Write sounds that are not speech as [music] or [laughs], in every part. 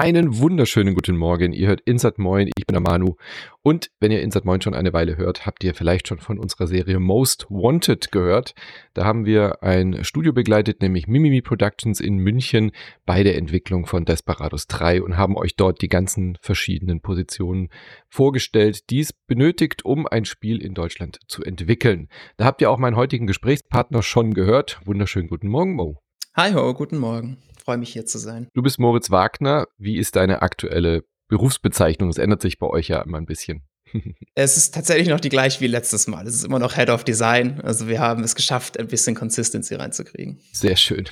Einen wunderschönen guten Morgen. Ihr hört Insert Moin. Ich bin der Manu. Und wenn ihr Insert Moin schon eine Weile hört, habt ihr vielleicht schon von unserer Serie Most Wanted gehört. Da haben wir ein Studio begleitet, nämlich Mimimi Productions in München bei der Entwicklung von Desperados 3 und haben euch dort die ganzen verschiedenen Positionen vorgestellt, die es benötigt, um ein Spiel in Deutschland zu entwickeln. Da habt ihr auch meinen heutigen Gesprächspartner schon gehört. Wunderschönen guten Morgen, Mo. Hi ho, guten Morgen freue mich hier zu sein. Du bist Moritz Wagner. Wie ist deine aktuelle Berufsbezeichnung? Es ändert sich bei euch ja immer ein bisschen. [laughs] es ist tatsächlich noch die gleiche wie letztes Mal. Es ist immer noch Head of Design. Also wir haben es geschafft, ein bisschen Consistency reinzukriegen. Sehr schön.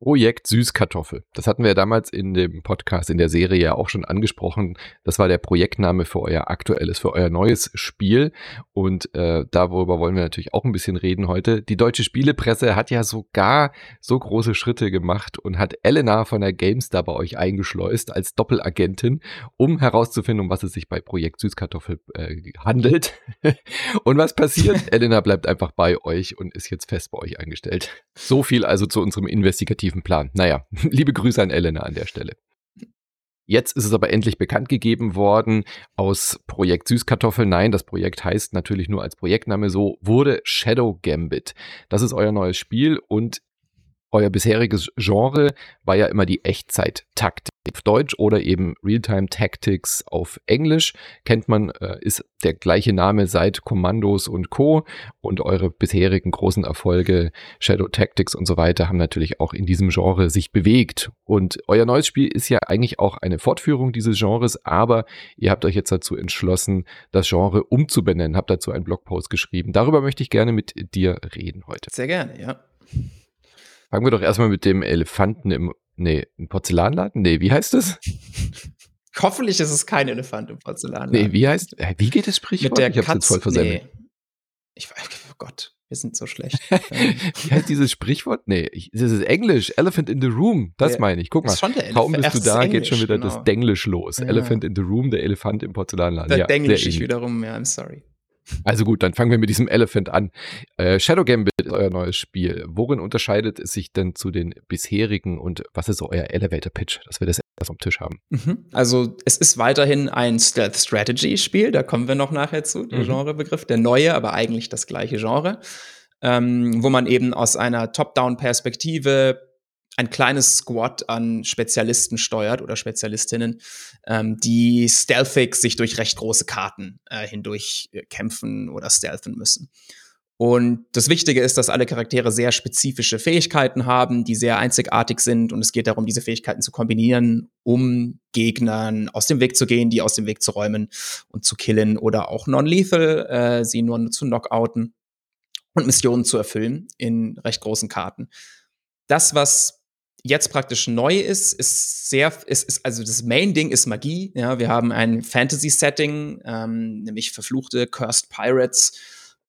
Projekt Süßkartoffel. Das hatten wir damals in dem Podcast, in der Serie ja auch schon angesprochen. Das war der Projektname für euer aktuelles, für euer neues Spiel. Und äh, darüber wollen wir natürlich auch ein bisschen reden heute. Die deutsche Spielepresse hat ja sogar so große Schritte gemacht und hat Elena von der GameStar bei euch eingeschleust als Doppelagentin, um herauszufinden, um was es sich bei Projekt Süßkartoffel äh, handelt. [laughs] und was passiert? [laughs] Elena bleibt einfach bei euch und ist jetzt fest bei euch eingestellt. So viel also zu unserem investigativen alternativen Plan. Naja, [laughs] liebe Grüße an Elena an der Stelle. Jetzt ist es aber endlich bekannt gegeben worden aus Projekt Süßkartoffel. Nein, das Projekt heißt natürlich nur als Projektname so, wurde Shadow Gambit. Das ist euer neues Spiel und euer bisheriges Genre war ja immer die Echtzeit-Taktik auf Deutsch oder eben Realtime Tactics auf Englisch. Kennt man, äh, ist der gleiche Name seit Kommandos und Co. Und eure bisherigen großen Erfolge, Shadow Tactics und so weiter, haben natürlich auch in diesem Genre sich bewegt. Und euer neues Spiel ist ja eigentlich auch eine Fortführung dieses Genres, aber ihr habt euch jetzt dazu entschlossen, das Genre umzubenennen, habt dazu einen Blogpost geschrieben. Darüber möchte ich gerne mit dir reden heute. Sehr gerne, ja. Fangen wir doch erstmal mit dem Elefanten im, nee, im Porzellanladen? Nee, wie heißt das? [laughs] Hoffentlich ist es kein Elefant im Porzellanladen. Nee, wie heißt, wie geht das Sprichwort? Mit der ich hab's Katz, jetzt voll versendet. Nee. Ich weiß, oh Gott, wir sind so schlecht. [laughs] wie heißt dieses Sprichwort? Nee, ich, das ist Englisch. Elephant in the room. Das der, meine ich. Guck mal. Schon der Kaum bist du da, Englisch, geht schon wieder genau. das Denglisch los. Ja. Elephant in the room, der Elefant im Porzellanladen. Der ja, Denglisch ich wiederum, ja, I'm sorry. Also gut, dann fangen wir mit diesem Elephant an. Äh, Shadow Gambit ist euer neues Spiel. Worin unterscheidet es sich denn zu den bisherigen und was ist so euer Elevator Pitch, dass wir das erst am Tisch haben? Mhm. Also es ist weiterhin ein Stealth Strategy Spiel, da kommen wir noch nachher zu, der mhm. Genrebegriff, der neue, aber eigentlich das gleiche Genre, ähm, wo man eben aus einer Top-Down-Perspektive ein kleines Squad an Spezialisten steuert oder Spezialistinnen, ähm, die stealthig sich durch recht große Karten äh, hindurch äh, kämpfen oder stealthen müssen. Und das Wichtige ist, dass alle Charaktere sehr spezifische Fähigkeiten haben, die sehr einzigartig sind. Und es geht darum, diese Fähigkeiten zu kombinieren, um Gegnern aus dem Weg zu gehen, die aus dem Weg zu räumen und zu killen oder auch non-lethal, äh, sie nur zu knockouten und Missionen zu erfüllen in recht großen Karten. Das, was jetzt praktisch neu ist, ist sehr, ist, ist also das Main-Ding ist Magie. Ja, wir haben ein Fantasy-Setting, ähm, nämlich verfluchte Cursed Pirates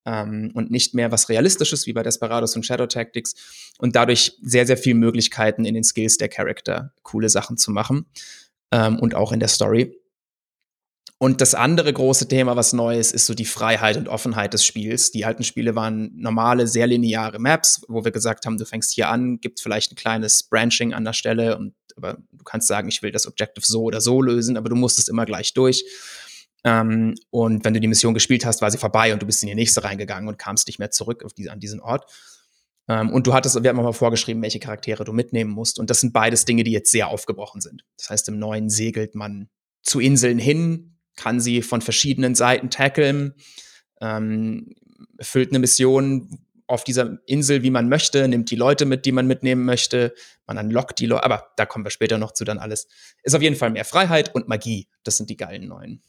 ähm, und nicht mehr was Realistisches wie bei Desperados und Shadow Tactics und dadurch sehr, sehr viele Möglichkeiten in den Skills der Charakter, coole Sachen zu machen ähm, und auch in der Story. Und das andere große Thema, was neu ist, ist so die Freiheit und Offenheit des Spiels. Die alten Spiele waren normale, sehr lineare Maps, wo wir gesagt haben, du fängst hier an, gibt vielleicht ein kleines Branching an der Stelle und aber du kannst sagen, ich will das Objective so oder so lösen, aber du musstest immer gleich durch. Ähm, und wenn du die Mission gespielt hast, war sie vorbei und du bist in die nächste reingegangen und kamst nicht mehr zurück diese, an diesen Ort. Ähm, und du hattest, wir haben mal vorgeschrieben, welche Charaktere du mitnehmen musst. Und das sind beides Dinge, die jetzt sehr aufgebrochen sind. Das heißt, im neuen segelt man zu Inseln hin, kann sie von verschiedenen Seiten tackeln, ähm, erfüllt eine Mission auf dieser Insel, wie man möchte, nimmt die Leute mit, die man mitnehmen möchte, man unlockt die Leute, aber da kommen wir später noch zu dann alles. Ist auf jeden Fall mehr Freiheit und Magie. Das sind die geilen neuen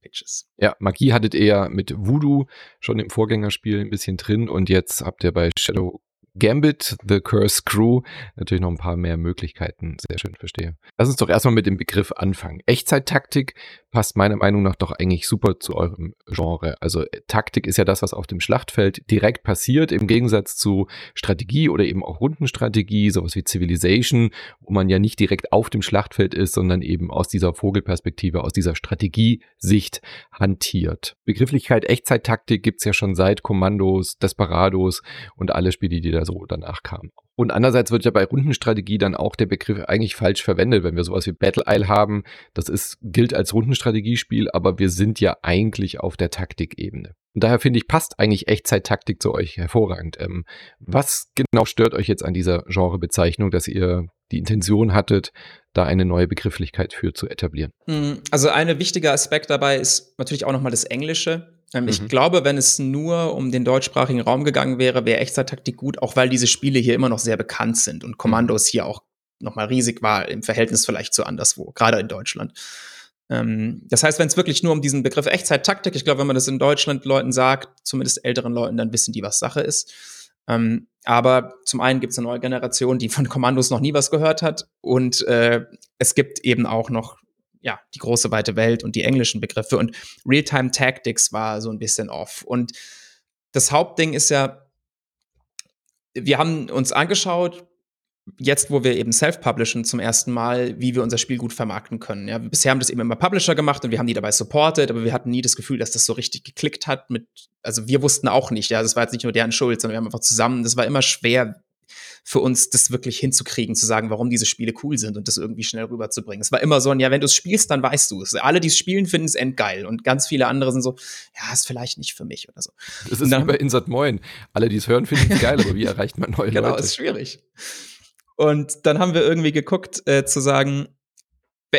Pitches. Ja, Magie hattet ihr ja mit Voodoo schon im Vorgängerspiel ein bisschen drin und jetzt habt ihr bei Shadow Gambit, The Curse Crew, natürlich noch ein paar mehr Möglichkeiten. Sehr schön, verstehe. Lass uns doch erstmal mit dem Begriff anfangen. Echtzeit-Taktik passt meiner Meinung nach doch eigentlich super zu eurem Genre. Also äh, Taktik ist ja das, was auf dem Schlachtfeld direkt passiert, im Gegensatz zu Strategie oder eben auch Rundenstrategie, sowas wie Civilization, wo man ja nicht direkt auf dem Schlachtfeld ist, sondern eben aus dieser Vogelperspektive, aus dieser Strategiesicht hantiert. Begrifflichkeit Echtzeit-Taktik gibt's ja schon seit Kommandos, Desperados und alle Spiele, die da so danach kam. Und andererseits wird ja bei Rundenstrategie dann auch der Begriff eigentlich falsch verwendet, wenn wir sowas wie Battle Isle haben. Das ist, gilt als Rundenstrategiespiel, aber wir sind ja eigentlich auf der Taktikebene. Und daher finde ich, passt eigentlich Echtzeit-Taktik zu euch hervorragend. Ähm, was genau stört euch jetzt an dieser Genrebezeichnung, dass ihr die Intention hattet, da eine neue Begrifflichkeit für zu etablieren? Hm, also ein wichtiger Aspekt dabei ist natürlich auch nochmal das Englische. Ähm, ich mhm. glaube, wenn es nur um den deutschsprachigen Raum gegangen wäre, wäre Echtzeit-Taktik gut, auch weil diese Spiele hier immer noch sehr bekannt sind und Kommandos mhm. hier auch nochmal riesig war im Verhältnis vielleicht zu anderswo, gerade in Deutschland. Ähm, das heißt, wenn es wirklich nur um diesen Begriff Echtzeit-Taktik, ich glaube, wenn man das in Deutschland Leuten sagt, zumindest älteren Leuten, dann wissen die, was Sache ist. Ähm, aber zum einen gibt es eine neue Generation, die von Kommandos noch nie was gehört hat. Und äh, es gibt eben auch noch ja, die große weite Welt und die englischen Begriffe. Und Real-Time Tactics war so ein bisschen off. Und das Hauptding ist ja, wir haben uns angeschaut, jetzt, wo wir eben self-publishen zum ersten Mal, wie wir unser Spiel gut vermarkten können. Ja, bisher haben das eben immer Publisher gemacht und wir haben die dabei supported, aber wir hatten nie das Gefühl, dass das so richtig geklickt hat mit, also wir wussten auch nicht, ja, das war jetzt nicht nur deren Schuld, sondern wir haben einfach zusammen, das war immer schwer für uns, das wirklich hinzukriegen, zu sagen, warum diese Spiele cool sind und das irgendwie schnell rüberzubringen. Es war immer so ein, ja, wenn du es spielst, dann weißt du es. Alle, die es spielen, finden es endgeil und ganz viele andere sind so, ja, ist vielleicht nicht für mich oder so. Das ist dann, wie bei Insert Moin. Alle, die es hören, finden es geil, aber wie erreicht man neue [laughs] genau, Leute? Genau, ist schwierig. Und dann haben wir irgendwie geguckt, äh, zu sagen,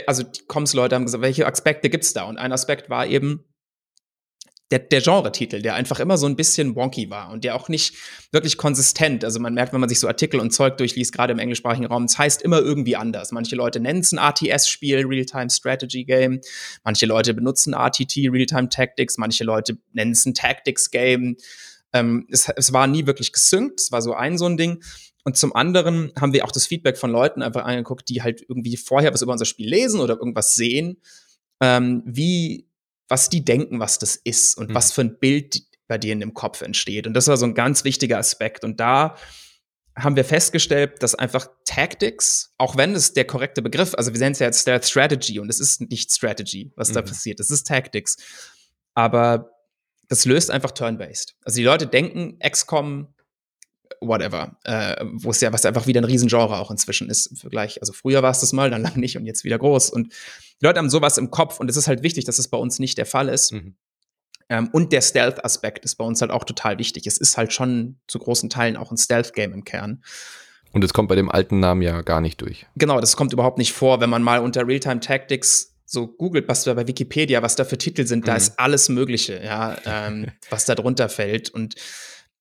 also die Comms-Leute haben gesagt, welche Aspekte gibt's da? Und ein Aspekt war eben der, der Genre-Titel, der einfach immer so ein bisschen wonky war und der auch nicht wirklich konsistent. Also man merkt, wenn man sich so Artikel und Zeug durchliest, gerade im englischsprachigen Raum, es heißt immer irgendwie anders. Manche Leute nennen es ein RTS-Spiel, Real-Time Strategy Game. Manche Leute benutzen RTT, Real-Time Tactics. Manche Leute nennen es ein Tactics-Game. Ähm, es, es war nie wirklich gesynkt. Es war so ein so ein Ding. Und zum anderen haben wir auch das Feedback von Leuten einfach angeguckt, die halt irgendwie vorher was über unser Spiel lesen oder irgendwas sehen, ähm, wie, was die denken, was das ist und mhm. was für ein Bild bei denen im Kopf entsteht. Und das war so ein ganz wichtiger Aspekt. Und da haben wir festgestellt, dass einfach Tactics, auch wenn es der korrekte Begriff, also wir nennen es ja jetzt Stealth Strategy und es ist nicht Strategy, was mhm. da passiert, es ist Tactics. Aber das löst einfach Turn-Based. Also die Leute denken, XCOM whatever, äh, wo es ja was einfach wieder ein Riesengenre auch inzwischen ist im Vergleich. Also früher war es das mal, dann [laughs] lang nicht und jetzt wieder groß. Und die Leute haben sowas im Kopf und es ist halt wichtig, dass es bei uns nicht der Fall ist. Mhm. Ähm, und der Stealth-Aspekt ist bei uns halt auch total wichtig. Es ist halt schon zu großen Teilen auch ein Stealth-Game im Kern. Und es kommt bei dem alten Namen ja gar nicht durch. Genau, das kommt überhaupt nicht vor. Wenn man mal unter Realtime Tactics so googelt, was da bei Wikipedia, was da für Titel sind, mhm. da ist alles Mögliche, ja, ähm, [laughs] was da drunter fällt und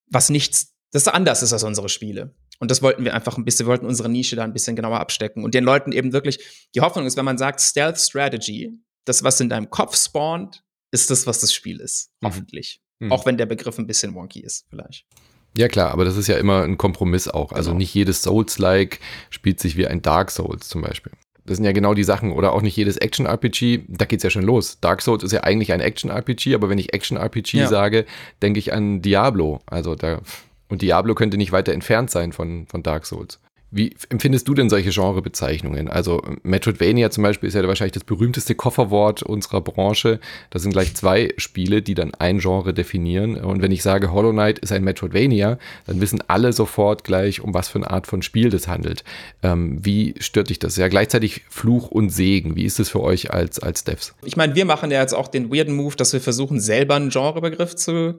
was nichts das anders ist als unsere Spiele. Und das wollten wir einfach ein bisschen, wir wollten unsere Nische da ein bisschen genauer abstecken und den Leuten eben wirklich, die Hoffnung ist, wenn man sagt Stealth Strategy, das, was in deinem Kopf spawnt, ist das, was das Spiel ist. Mhm. Hoffentlich. Mhm. Auch wenn der Begriff ein bisschen wonky ist, vielleicht. Ja klar, aber das ist ja immer ein Kompromiss auch. Also genau. nicht jedes Souls-like spielt sich wie ein Dark Souls zum Beispiel. Das sind ja genau die Sachen. Oder auch nicht jedes Action-RPG, da geht's ja schon los. Dark Souls ist ja eigentlich ein Action-RPG, aber wenn ich Action-RPG ja. sage, denke ich an Diablo. Also da und Diablo könnte nicht weiter entfernt sein von, von Dark Souls. Wie empfindest du denn solche Genrebezeichnungen? Also Metroidvania zum Beispiel ist ja wahrscheinlich das berühmteste Kofferwort unserer Branche. Das sind gleich zwei Spiele, die dann ein Genre definieren. Und wenn ich sage, Hollow Knight ist ein Metroidvania, dann wissen alle sofort gleich, um was für eine Art von Spiel das handelt. Ähm, wie stört dich das? Ja, gleichzeitig Fluch und Segen. Wie ist es für euch als, als Devs? Ich meine, wir machen ja jetzt auch den weirden Move, dass wir versuchen, selber einen Genrebegriff zu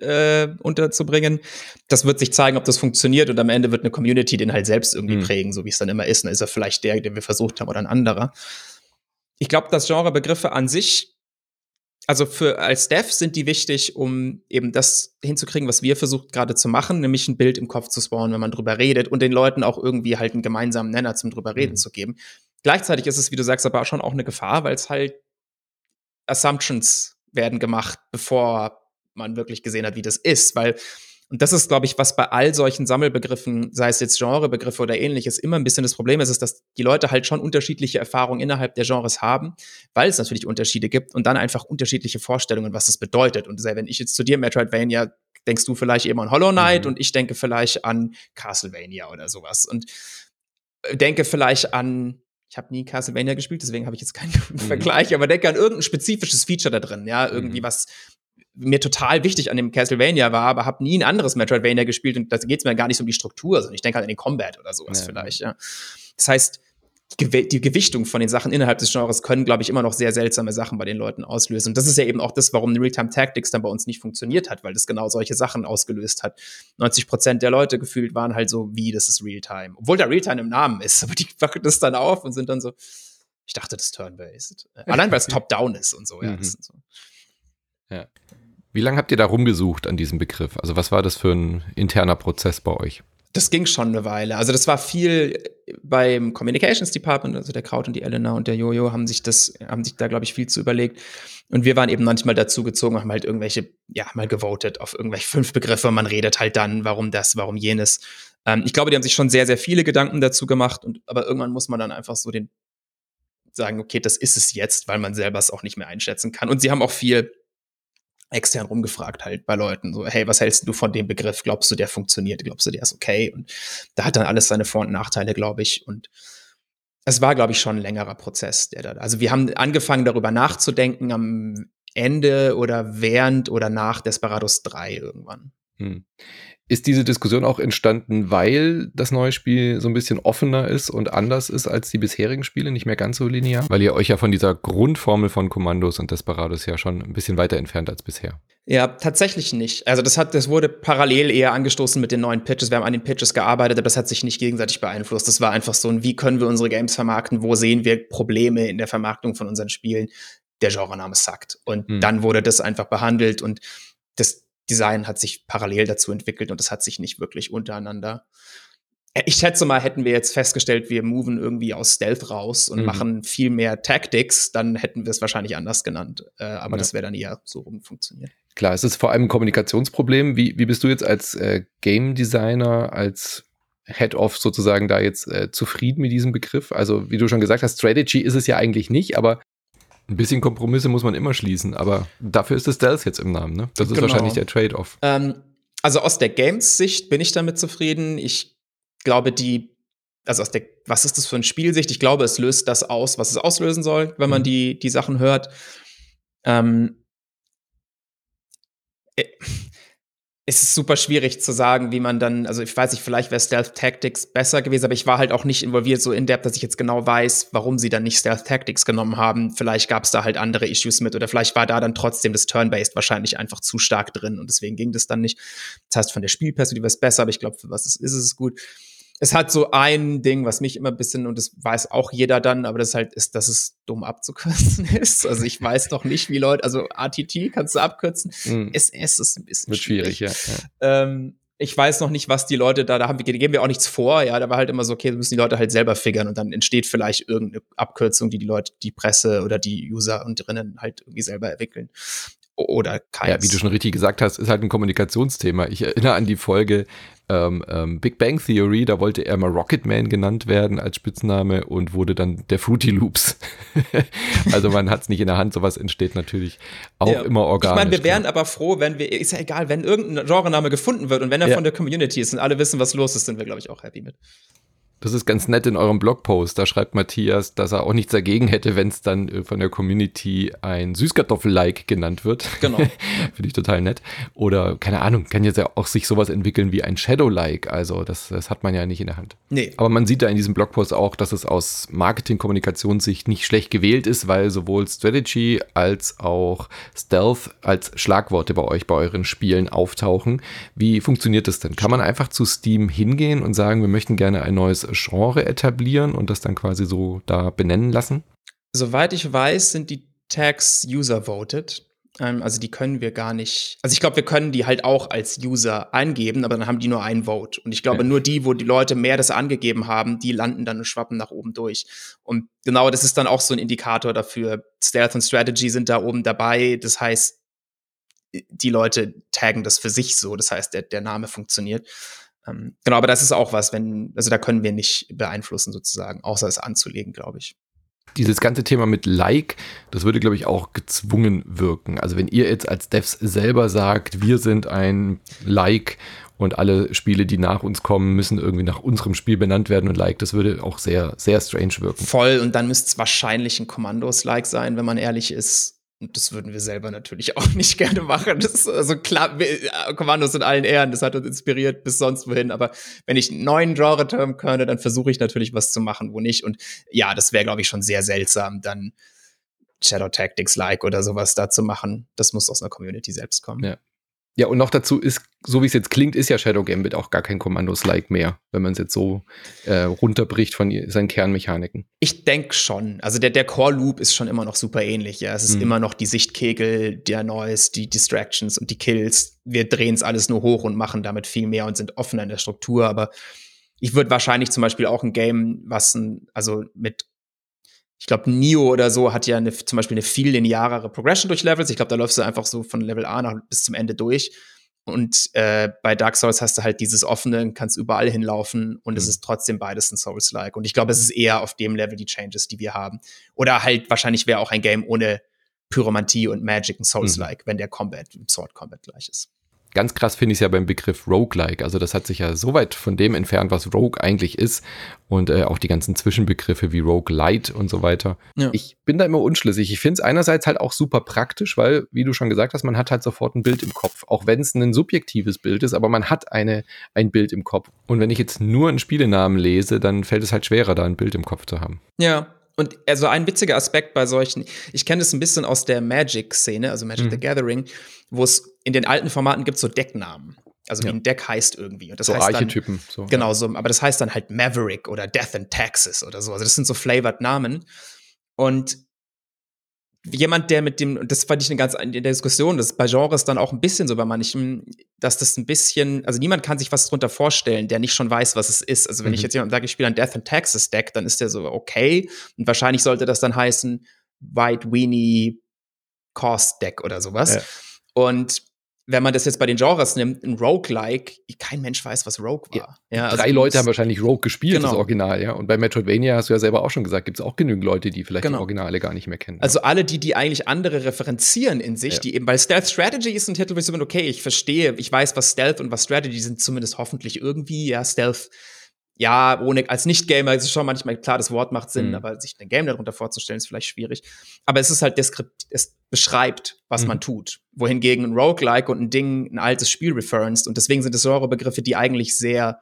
äh, unterzubringen. Das wird sich zeigen, ob das funktioniert und am Ende wird eine Community den halt selbst irgendwie mhm. prägen, so wie es dann immer ist. Dann ist er vielleicht der, den wir versucht haben oder ein anderer. Ich glaube, dass Genrebegriffe an sich, also für als Dev sind die wichtig, um eben das hinzukriegen, was wir versucht gerade zu machen, nämlich ein Bild im Kopf zu spawnen, wenn man drüber redet und den Leuten auch irgendwie halt einen gemeinsamen Nenner zum drüber reden mhm. zu geben. Gleichzeitig ist es, wie du sagst, aber schon auch eine Gefahr, weil es halt Assumptions werden gemacht, bevor man wirklich gesehen hat, wie das ist, weil und das ist, glaube ich, was bei all solchen Sammelbegriffen, sei es jetzt Genrebegriffe oder ähnliches, immer ein bisschen das Problem ist, ist, dass die Leute halt schon unterschiedliche Erfahrungen innerhalb der Genres haben, weil es natürlich Unterschiede gibt und dann einfach unterschiedliche Vorstellungen, was das bedeutet. Und wenn ich jetzt zu dir Metroidvania, denkst du vielleicht eben an Hollow Knight mhm. und ich denke vielleicht an Castlevania oder sowas und denke vielleicht an ich habe nie Castlevania gespielt, deswegen habe ich jetzt keinen [laughs] mhm. Vergleich, aber denke an irgendein spezifisches Feature da drin, ja, irgendwie mhm. was mir total wichtig an dem Castlevania war, aber habe nie ein anderes Metroidvania gespielt und da geht es mir gar nicht um die Struktur, sondern ich denke halt an den Combat oder sowas ja. vielleicht. Ja. Das heißt, die Gewichtung von den Sachen innerhalb des Genres können, glaube ich, immer noch sehr seltsame Sachen bei den Leuten auslösen. Und das ist ja eben auch das, warum Realtime Tactics dann bei uns nicht funktioniert hat, weil das genau solche Sachen ausgelöst hat. 90 Prozent der Leute gefühlt waren halt so, wie, das ist Realtime. Obwohl da Realtime im Namen ist, aber die packen das dann auf und sind dann so, ich dachte, das ist Turn-Based. Allein weil es [laughs] Top-Down ist und so, ja. Mhm. So. ja. Wie lange habt ihr da rumgesucht an diesem Begriff? Also was war das für ein interner Prozess bei euch? Das ging schon eine Weile. Also das war viel beim Communications Department, also der Kraut und die Elena und der Jojo haben sich das, haben sich da, glaube ich, viel zu überlegt. Und wir waren eben manchmal dazu gezogen, haben halt irgendwelche, ja, mal gewotet auf irgendwelche fünf Begriffe. Man redet halt dann, warum das, warum jenes. Ähm, ich glaube, die haben sich schon sehr, sehr viele Gedanken dazu gemacht. Und, aber irgendwann muss man dann einfach so den sagen, okay, das ist es jetzt, weil man selber es auch nicht mehr einschätzen kann. Und sie haben auch viel extern rumgefragt halt bei Leuten, so, hey, was hältst du von dem Begriff? Glaubst du, der funktioniert? Glaubst du, der ist okay? Und da hat dann alles seine Vor- und Nachteile, glaube ich. Und es war, glaube ich, schon ein längerer Prozess, der da, also wir haben angefangen, darüber nachzudenken am Ende oder während oder nach Desperados 3 irgendwann. Hm. Ist diese Diskussion auch entstanden, weil das neue Spiel so ein bisschen offener ist und anders ist als die bisherigen Spiele, nicht mehr ganz so linear? Weil ihr euch ja von dieser Grundformel von Kommandos und Desperados ja schon ein bisschen weiter entfernt als bisher. Ja, tatsächlich nicht. Also das hat, das wurde parallel eher angestoßen mit den neuen Pitches. Wir haben an den Pitches gearbeitet, aber das hat sich nicht gegenseitig beeinflusst. Das war einfach so ein, wie können wir unsere Games vermarkten? Wo sehen wir Probleme in der Vermarktung von unseren Spielen? Der Genrename sackt. Und hm. dann wurde das einfach behandelt und das, Design hat sich parallel dazu entwickelt und es hat sich nicht wirklich untereinander. Äh, ich schätze mal, hätten wir jetzt festgestellt, wir moven irgendwie aus Stealth raus und mhm. machen viel mehr Tactics, dann hätten wir es wahrscheinlich anders genannt. Äh, aber ja. das wäre dann eher so rum funktioniert. Klar, es ist vor allem ein Kommunikationsproblem. Wie, wie bist du jetzt als äh, Game Designer, als Head-Off sozusagen da jetzt äh, zufrieden mit diesem Begriff? Also, wie du schon gesagt hast, Strategy ist es ja eigentlich nicht, aber ein bisschen Kompromisse muss man immer schließen, aber dafür ist es Stealth jetzt im Namen, ne? Das ist genau. wahrscheinlich der Trade-off. Ähm, also aus der Games-Sicht bin ich damit zufrieden. Ich glaube, die, also aus der, was ist das für eine Spielsicht? Ich glaube, es löst das aus, was es auslösen soll, wenn man mhm. die, die Sachen hört. Ähm, äh, es ist super schwierig zu sagen, wie man dann, also ich weiß nicht, vielleicht wäre Stealth Tactics besser gewesen, aber ich war halt auch nicht involviert so in depth, dass ich jetzt genau weiß, warum sie dann nicht Stealth Tactics genommen haben. Vielleicht gab es da halt andere Issues mit oder vielleicht war da dann trotzdem das Turn-Based wahrscheinlich einfach zu stark drin und deswegen ging das dann nicht. Das heißt, von der Spielperspektive ist es besser, aber ich glaube, für was es ist, ist es gut es hat so ein Ding, was mich immer ein bisschen, und das weiß auch jeder dann, aber das halt ist, dass es dumm abzukürzen [laughs] ist. Also ich weiß doch nicht, wie Leute, also ATT kannst du abkürzen. Mm. SS ist ein bisschen Wird schwierig. schwierig ja. ja. Ähm, ich weiß noch nicht, was die Leute da, da haben wir, geben wir auch nichts vor, ja, da war halt immer so, okay, müssen die Leute halt selber figern und dann entsteht vielleicht irgendeine Abkürzung, die die Leute, die Presse oder die User und drinnen halt irgendwie selber entwickeln oder keins. Ja, wie du schon richtig gesagt hast, ist halt ein Kommunikationsthema. Ich erinnere an die Folge ähm, ähm, Big Bang Theory, da wollte er mal Rocketman genannt werden als Spitzname und wurde dann der Fruity Loops. [laughs] also man hat es nicht in der Hand, sowas entsteht natürlich auch ja. immer organisch. Ich meine, wir wären aber froh, wenn wir, ist ja egal, wenn irgendein Genrename gefunden wird und wenn er ja. von der Community ist und alle wissen, was los ist, sind wir, glaube ich, auch happy mit. Das ist ganz nett in eurem Blogpost. Da schreibt Matthias, dass er auch nichts dagegen hätte, wenn es dann äh, von der Community ein Süßkartoffel-like genannt wird. Genau. [laughs] Finde ich total nett. Oder, keine Ahnung, kann jetzt ja auch sich sowas entwickeln wie ein Shadow-like. Also, das, das hat man ja nicht in der Hand. Nee. Aber man sieht da in diesem Blogpost auch, dass es aus Marketing-Kommunikationssicht nicht schlecht gewählt ist, weil sowohl Strategy als auch Stealth als Schlagworte bei euch, bei euren Spielen auftauchen. Wie funktioniert das denn? Kann man einfach zu Steam hingehen und sagen, wir möchten gerne ein neues Genre etablieren und das dann quasi so da benennen lassen? Soweit ich weiß, sind die Tags user-voted. Ähm, also die können wir gar nicht. Also ich glaube, wir können die halt auch als User eingeben, aber dann haben die nur ein Vote. Und ich glaube, ja. nur die, wo die Leute mehr das angegeben haben, die landen dann und schwappen nach oben durch. Und genau das ist dann auch so ein Indikator dafür. Stealth und Strategy sind da oben dabei. Das heißt, die Leute taggen das für sich so. Das heißt, der, der Name funktioniert. Ähm, genau, aber das ist auch was, wenn, also da können wir nicht beeinflussen sozusagen, außer es anzulegen, glaube ich. Dieses ganze Thema mit Like, das würde, glaube ich, auch gezwungen wirken. Also wenn ihr jetzt als Devs selber sagt, wir sind ein Like und alle Spiele, die nach uns kommen, müssen irgendwie nach unserem Spiel benannt werden und Like, das würde auch sehr, sehr strange wirken. Voll, und dann müsste es wahrscheinlich ein Kommandos-Like sein, wenn man ehrlich ist. Und das würden wir selber natürlich [laughs] auch nicht gerne machen. Das ist also klar, äh, Kommandos in allen Ehren, das hat uns inspiriert bis sonst wohin. Aber wenn ich einen neuen Genre-Term könnte, dann versuche ich natürlich was zu machen, wo nicht. Und ja, das wäre, glaube ich, schon sehr seltsam, dann Shadow Tactics-like oder sowas da zu machen. Das muss aus einer Community selbst kommen. Ja. Ja, und noch dazu ist, so wie es jetzt klingt, ist ja Shadow Gambit auch gar kein Kommandos-like mehr, wenn man es jetzt so äh, runterbricht von seinen Kernmechaniken. Ich denke schon. Also der, der Core-Loop ist schon immer noch super ähnlich. Ja, es ist mhm. immer noch die Sichtkegel, der Noise, die Distractions und die Kills. Wir drehen es alles nur hoch und machen damit viel mehr und sind offener in der Struktur. Aber ich würde wahrscheinlich zum Beispiel auch ein Game, was ein, also mit ich glaube, Nio oder so hat ja eine, zum Beispiel eine viel linearere Progression durch Levels. Ich glaube, da läufst du einfach so von Level A nach bis zum Ende durch. Und äh, bei Dark Souls hast du halt dieses offene, kannst überall hinlaufen und mhm. es ist trotzdem beides ein Souls-like. Und ich glaube, es ist eher auf dem Level die Changes, die wir haben. Oder halt wahrscheinlich wäre auch ein Game ohne Pyromantie und Magic ein Souls-like, mhm. wenn der Combat, Sword Combat gleich ist. Ganz krass finde ich es ja beim Begriff Roguelike. Also das hat sich ja so weit von dem entfernt, was Rogue eigentlich ist. Und äh, auch die ganzen Zwischenbegriffe wie Roguelite und so weiter. Ja. Ich bin da immer unschlüssig. Ich finde es einerseits halt auch super praktisch, weil, wie du schon gesagt hast, man hat halt sofort ein Bild im Kopf. Auch wenn es ein subjektives Bild ist, aber man hat eine, ein Bild im Kopf. Und wenn ich jetzt nur einen Spielenamen lese, dann fällt es halt schwerer, da ein Bild im Kopf zu haben. Ja, und also ein witziger Aspekt bei solchen, ich kenne das ein bisschen aus der Magic-Szene, also Magic mhm. the Gathering, wo es in den alten Formaten gibt so Decknamen. Also ja. wie ein Deck heißt irgendwie. Und das so heißt Archetypen. Dann, so, genau, so, aber das heißt dann halt Maverick oder Death in Texas oder so. Also das sind so flavored Namen. Und jemand, der mit dem, das fand ich eine ganz in der Diskussion, das ist bei Genres dann auch ein bisschen so bei manchen, dass das ein bisschen, also niemand kann sich was drunter vorstellen, der nicht schon weiß, was es ist. Also wenn mhm. ich jetzt jemand sage, ich spiele ein Death and Texas Deck, dann ist der so, okay. Und wahrscheinlich sollte das dann heißen White Weenie Cost Deck oder sowas. Ja. Und wenn man das jetzt bei den Genres nimmt, ein Roguelike, kein Mensch weiß, was Rogue war. Ja, ja also drei Leute haben wahrscheinlich Rogue gespielt, genau. das Original, ja. Und bei Metroidvania hast du ja selber auch schon gesagt, gibt es auch genügend Leute, die vielleicht genau. die Originale gar nicht mehr kennen. Also alle, die, die eigentlich andere referenzieren in sich, ja. die eben, weil Stealth Strategy ist ein Titel, wo ich so bin, okay, ich verstehe, ich weiß, was Stealth und was Strategy sind, zumindest hoffentlich irgendwie, ja, Stealth ja, ohne, als Nicht-Gamer ist es schon manchmal klar, das Wort macht Sinn, mhm. aber sich ein Game darunter vorzustellen, ist vielleicht schwierig. Aber es ist halt deskript, es beschreibt, was mhm. man tut. Wohingegen ein Roguelike und ein Ding ein altes Spiel referenced und deswegen sind es Genre-Begriffe, die eigentlich sehr,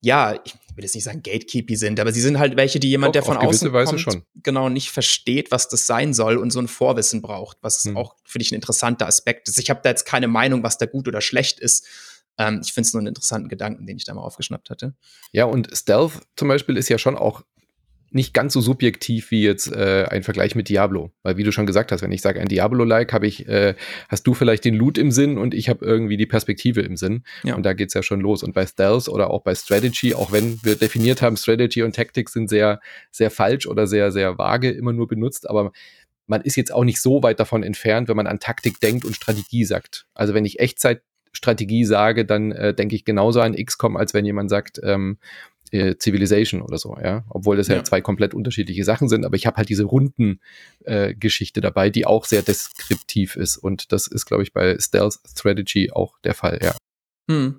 ja, ich will jetzt nicht sagen gatekeepy sind, aber sie sind halt welche, die jemand, der von außen kommt, schon. genau nicht versteht, was das sein soll und so ein Vorwissen braucht, was mhm. auch für dich ein interessanter Aspekt ist. Ich habe da jetzt keine Meinung, was da gut oder schlecht ist ähm, ich finde es nur einen interessanten Gedanken, den ich da mal aufgeschnappt hatte. Ja, und Stealth zum Beispiel ist ja schon auch nicht ganz so subjektiv wie jetzt äh, ein Vergleich mit Diablo. Weil wie du schon gesagt hast, wenn ich sage ein Diablo-like, habe ich, äh, hast du vielleicht den Loot im Sinn und ich habe irgendwie die Perspektive im Sinn. Ja. Und da geht es ja schon los. Und bei Stealth oder auch bei Strategy, auch wenn wir definiert haben, Strategy und Tactics sind sehr, sehr falsch oder sehr, sehr vage immer nur benutzt, aber man ist jetzt auch nicht so weit davon entfernt, wenn man an Taktik denkt und Strategie sagt. Also wenn ich Echtzeit Strategie sage, dann äh, denke ich genauso an XCOM, als wenn jemand sagt ähm, äh, Civilization oder so, ja. Obwohl das ja, ja zwei komplett unterschiedliche Sachen sind, aber ich habe halt diese runden äh, Geschichte dabei, die auch sehr deskriptiv ist. Und das ist, glaube ich, bei Stealth Strategy auch der Fall, ja. Hm.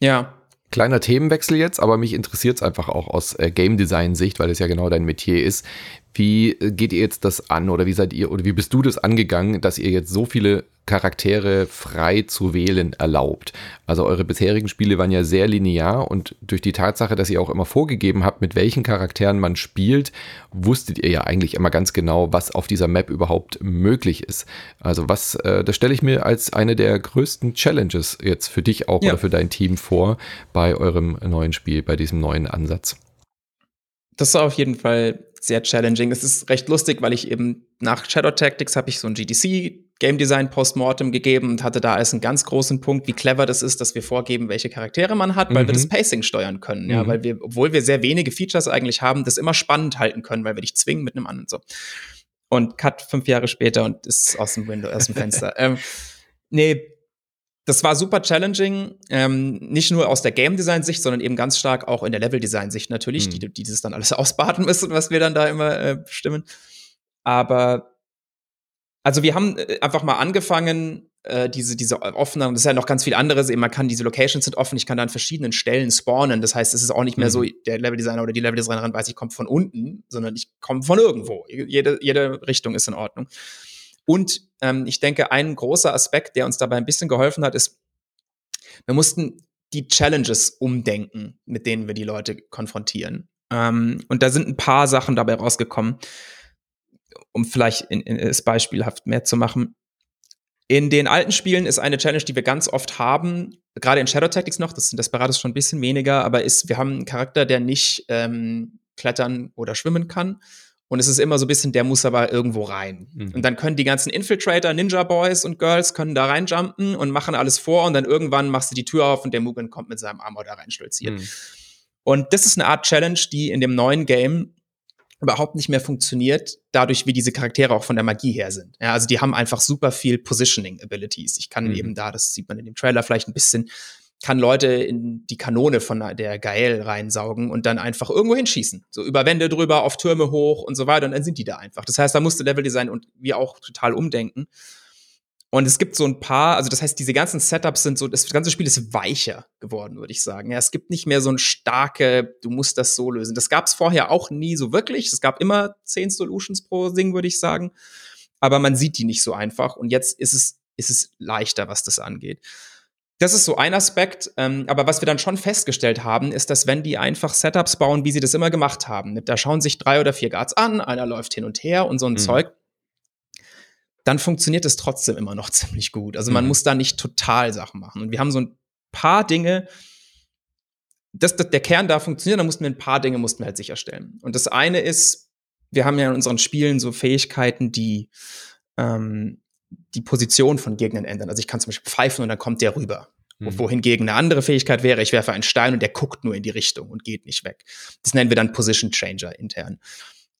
Ja, Kleiner Themenwechsel jetzt, aber mich interessiert es einfach auch aus äh, Game Design Sicht, weil es ja genau dein Metier ist. Wie äh, geht ihr jetzt das an oder wie seid ihr oder wie bist du das angegangen, dass ihr jetzt so viele Charaktere frei zu wählen erlaubt. Also eure bisherigen Spiele waren ja sehr linear und durch die Tatsache, dass ihr auch immer vorgegeben habt, mit welchen Charakteren man spielt, wusstet ihr ja eigentlich immer ganz genau, was auf dieser Map überhaupt möglich ist. Also was, äh, das stelle ich mir als eine der größten Challenges jetzt für dich auch ja. oder für dein Team vor bei eurem neuen Spiel, bei diesem neuen Ansatz. Das ist auf jeden Fall sehr challenging. Es ist recht lustig, weil ich eben nach Shadow Tactics habe ich so ein GDC Game Design Postmortem gegeben und hatte da als einen ganz großen Punkt, wie clever das ist, dass wir vorgeben, welche Charaktere man hat, weil mhm. wir das Pacing steuern können. Mhm. Ja, weil wir, obwohl wir sehr wenige Features eigentlich haben, das immer spannend halten können, weil wir dich zwingen mit einem anderen so. Und Cut fünf Jahre später und ist aus dem Window, aus dem Fenster. [laughs] ähm, nee, das war super challenging, ähm, nicht nur aus der Game Design Sicht, sondern eben ganz stark auch in der Level Design Sicht natürlich, mhm. die, die das dann alles [laughs] ausbaden müssen, was wir dann da immer äh, bestimmen. Aber also wir haben äh, einfach mal angefangen, äh, diese, diese offenen, das ist ja noch ganz viel anderes, eben man kann, diese Locations sind offen, ich kann da an verschiedenen Stellen spawnen. Das heißt, es ist auch nicht mehr mhm. so, der Leveldesigner oder die Leveldesignerin weiß, ich komme von unten, sondern ich komme von irgendwo. Jede, jede Richtung ist in Ordnung. Und ähm, ich denke, ein großer Aspekt, der uns dabei ein bisschen geholfen hat, ist, wir mussten die Challenges umdenken, mit denen wir die Leute konfrontieren. Ähm, und da sind ein paar Sachen dabei rausgekommen, um vielleicht in, in, es beispielhaft mehr zu machen. In den alten Spielen ist eine Challenge, die wir ganz oft haben, gerade in Shadow Tactics noch, das sind Desperados schon ein bisschen weniger, aber ist, wir haben einen Charakter, der nicht ähm, klettern oder schwimmen kann. Und es ist immer so ein bisschen, der muss aber irgendwo rein. Mhm. Und dann können die ganzen Infiltrator, Ninja Boys und Girls können da reinjumpen und machen alles vor und dann irgendwann machst du die Tür auf und der Mugen kommt mit seinem Armor da reinstolziert. Mhm. Und das ist eine Art Challenge, die in dem neuen Game überhaupt nicht mehr funktioniert, dadurch, wie diese Charaktere auch von der Magie her sind. Ja, also die haben einfach super viel Positioning Abilities. Ich kann mhm. eben da, das sieht man in dem Trailer vielleicht ein bisschen, kann Leute in die Kanone von der Gael reinsaugen und dann einfach irgendwo hinschießen. So über Wände drüber, auf Türme hoch und so weiter und dann sind die da einfach. Das heißt, da musste Leveldesign und wir auch total umdenken. Und es gibt so ein paar, also das heißt, diese ganzen Setups sind so, das ganze Spiel ist weicher geworden, würde ich sagen. Ja, es gibt nicht mehr so ein starke, du musst das so lösen. Das gab es vorher auch nie so wirklich. Es gab immer zehn Solutions pro Ding, würde ich sagen. Aber man sieht die nicht so einfach. Und jetzt ist es, ist es leichter, was das angeht. Das ist so ein Aspekt. Ähm, aber was wir dann schon festgestellt haben, ist, dass wenn die einfach Setups bauen, wie sie das immer gemacht haben, da schauen sich drei oder vier Guards an, einer läuft hin und her und so ein mhm. Zeug, dann funktioniert es trotzdem immer noch [laughs] ziemlich gut. Also man mhm. muss da nicht total Sachen machen. Und wir haben so ein paar Dinge, das, das, der Kern da funktioniert, da mussten wir ein paar Dinge mussten wir halt sicherstellen. Und das eine ist, wir haben ja in unseren Spielen so Fähigkeiten, die ähm, die Position von Gegnern ändern. Also ich kann zum Beispiel pfeifen und dann kommt der rüber. Mhm. Wohingegen eine andere Fähigkeit wäre, ich werfe einen Stein und der guckt nur in die Richtung und geht nicht weg. Das nennen wir dann Position Changer intern.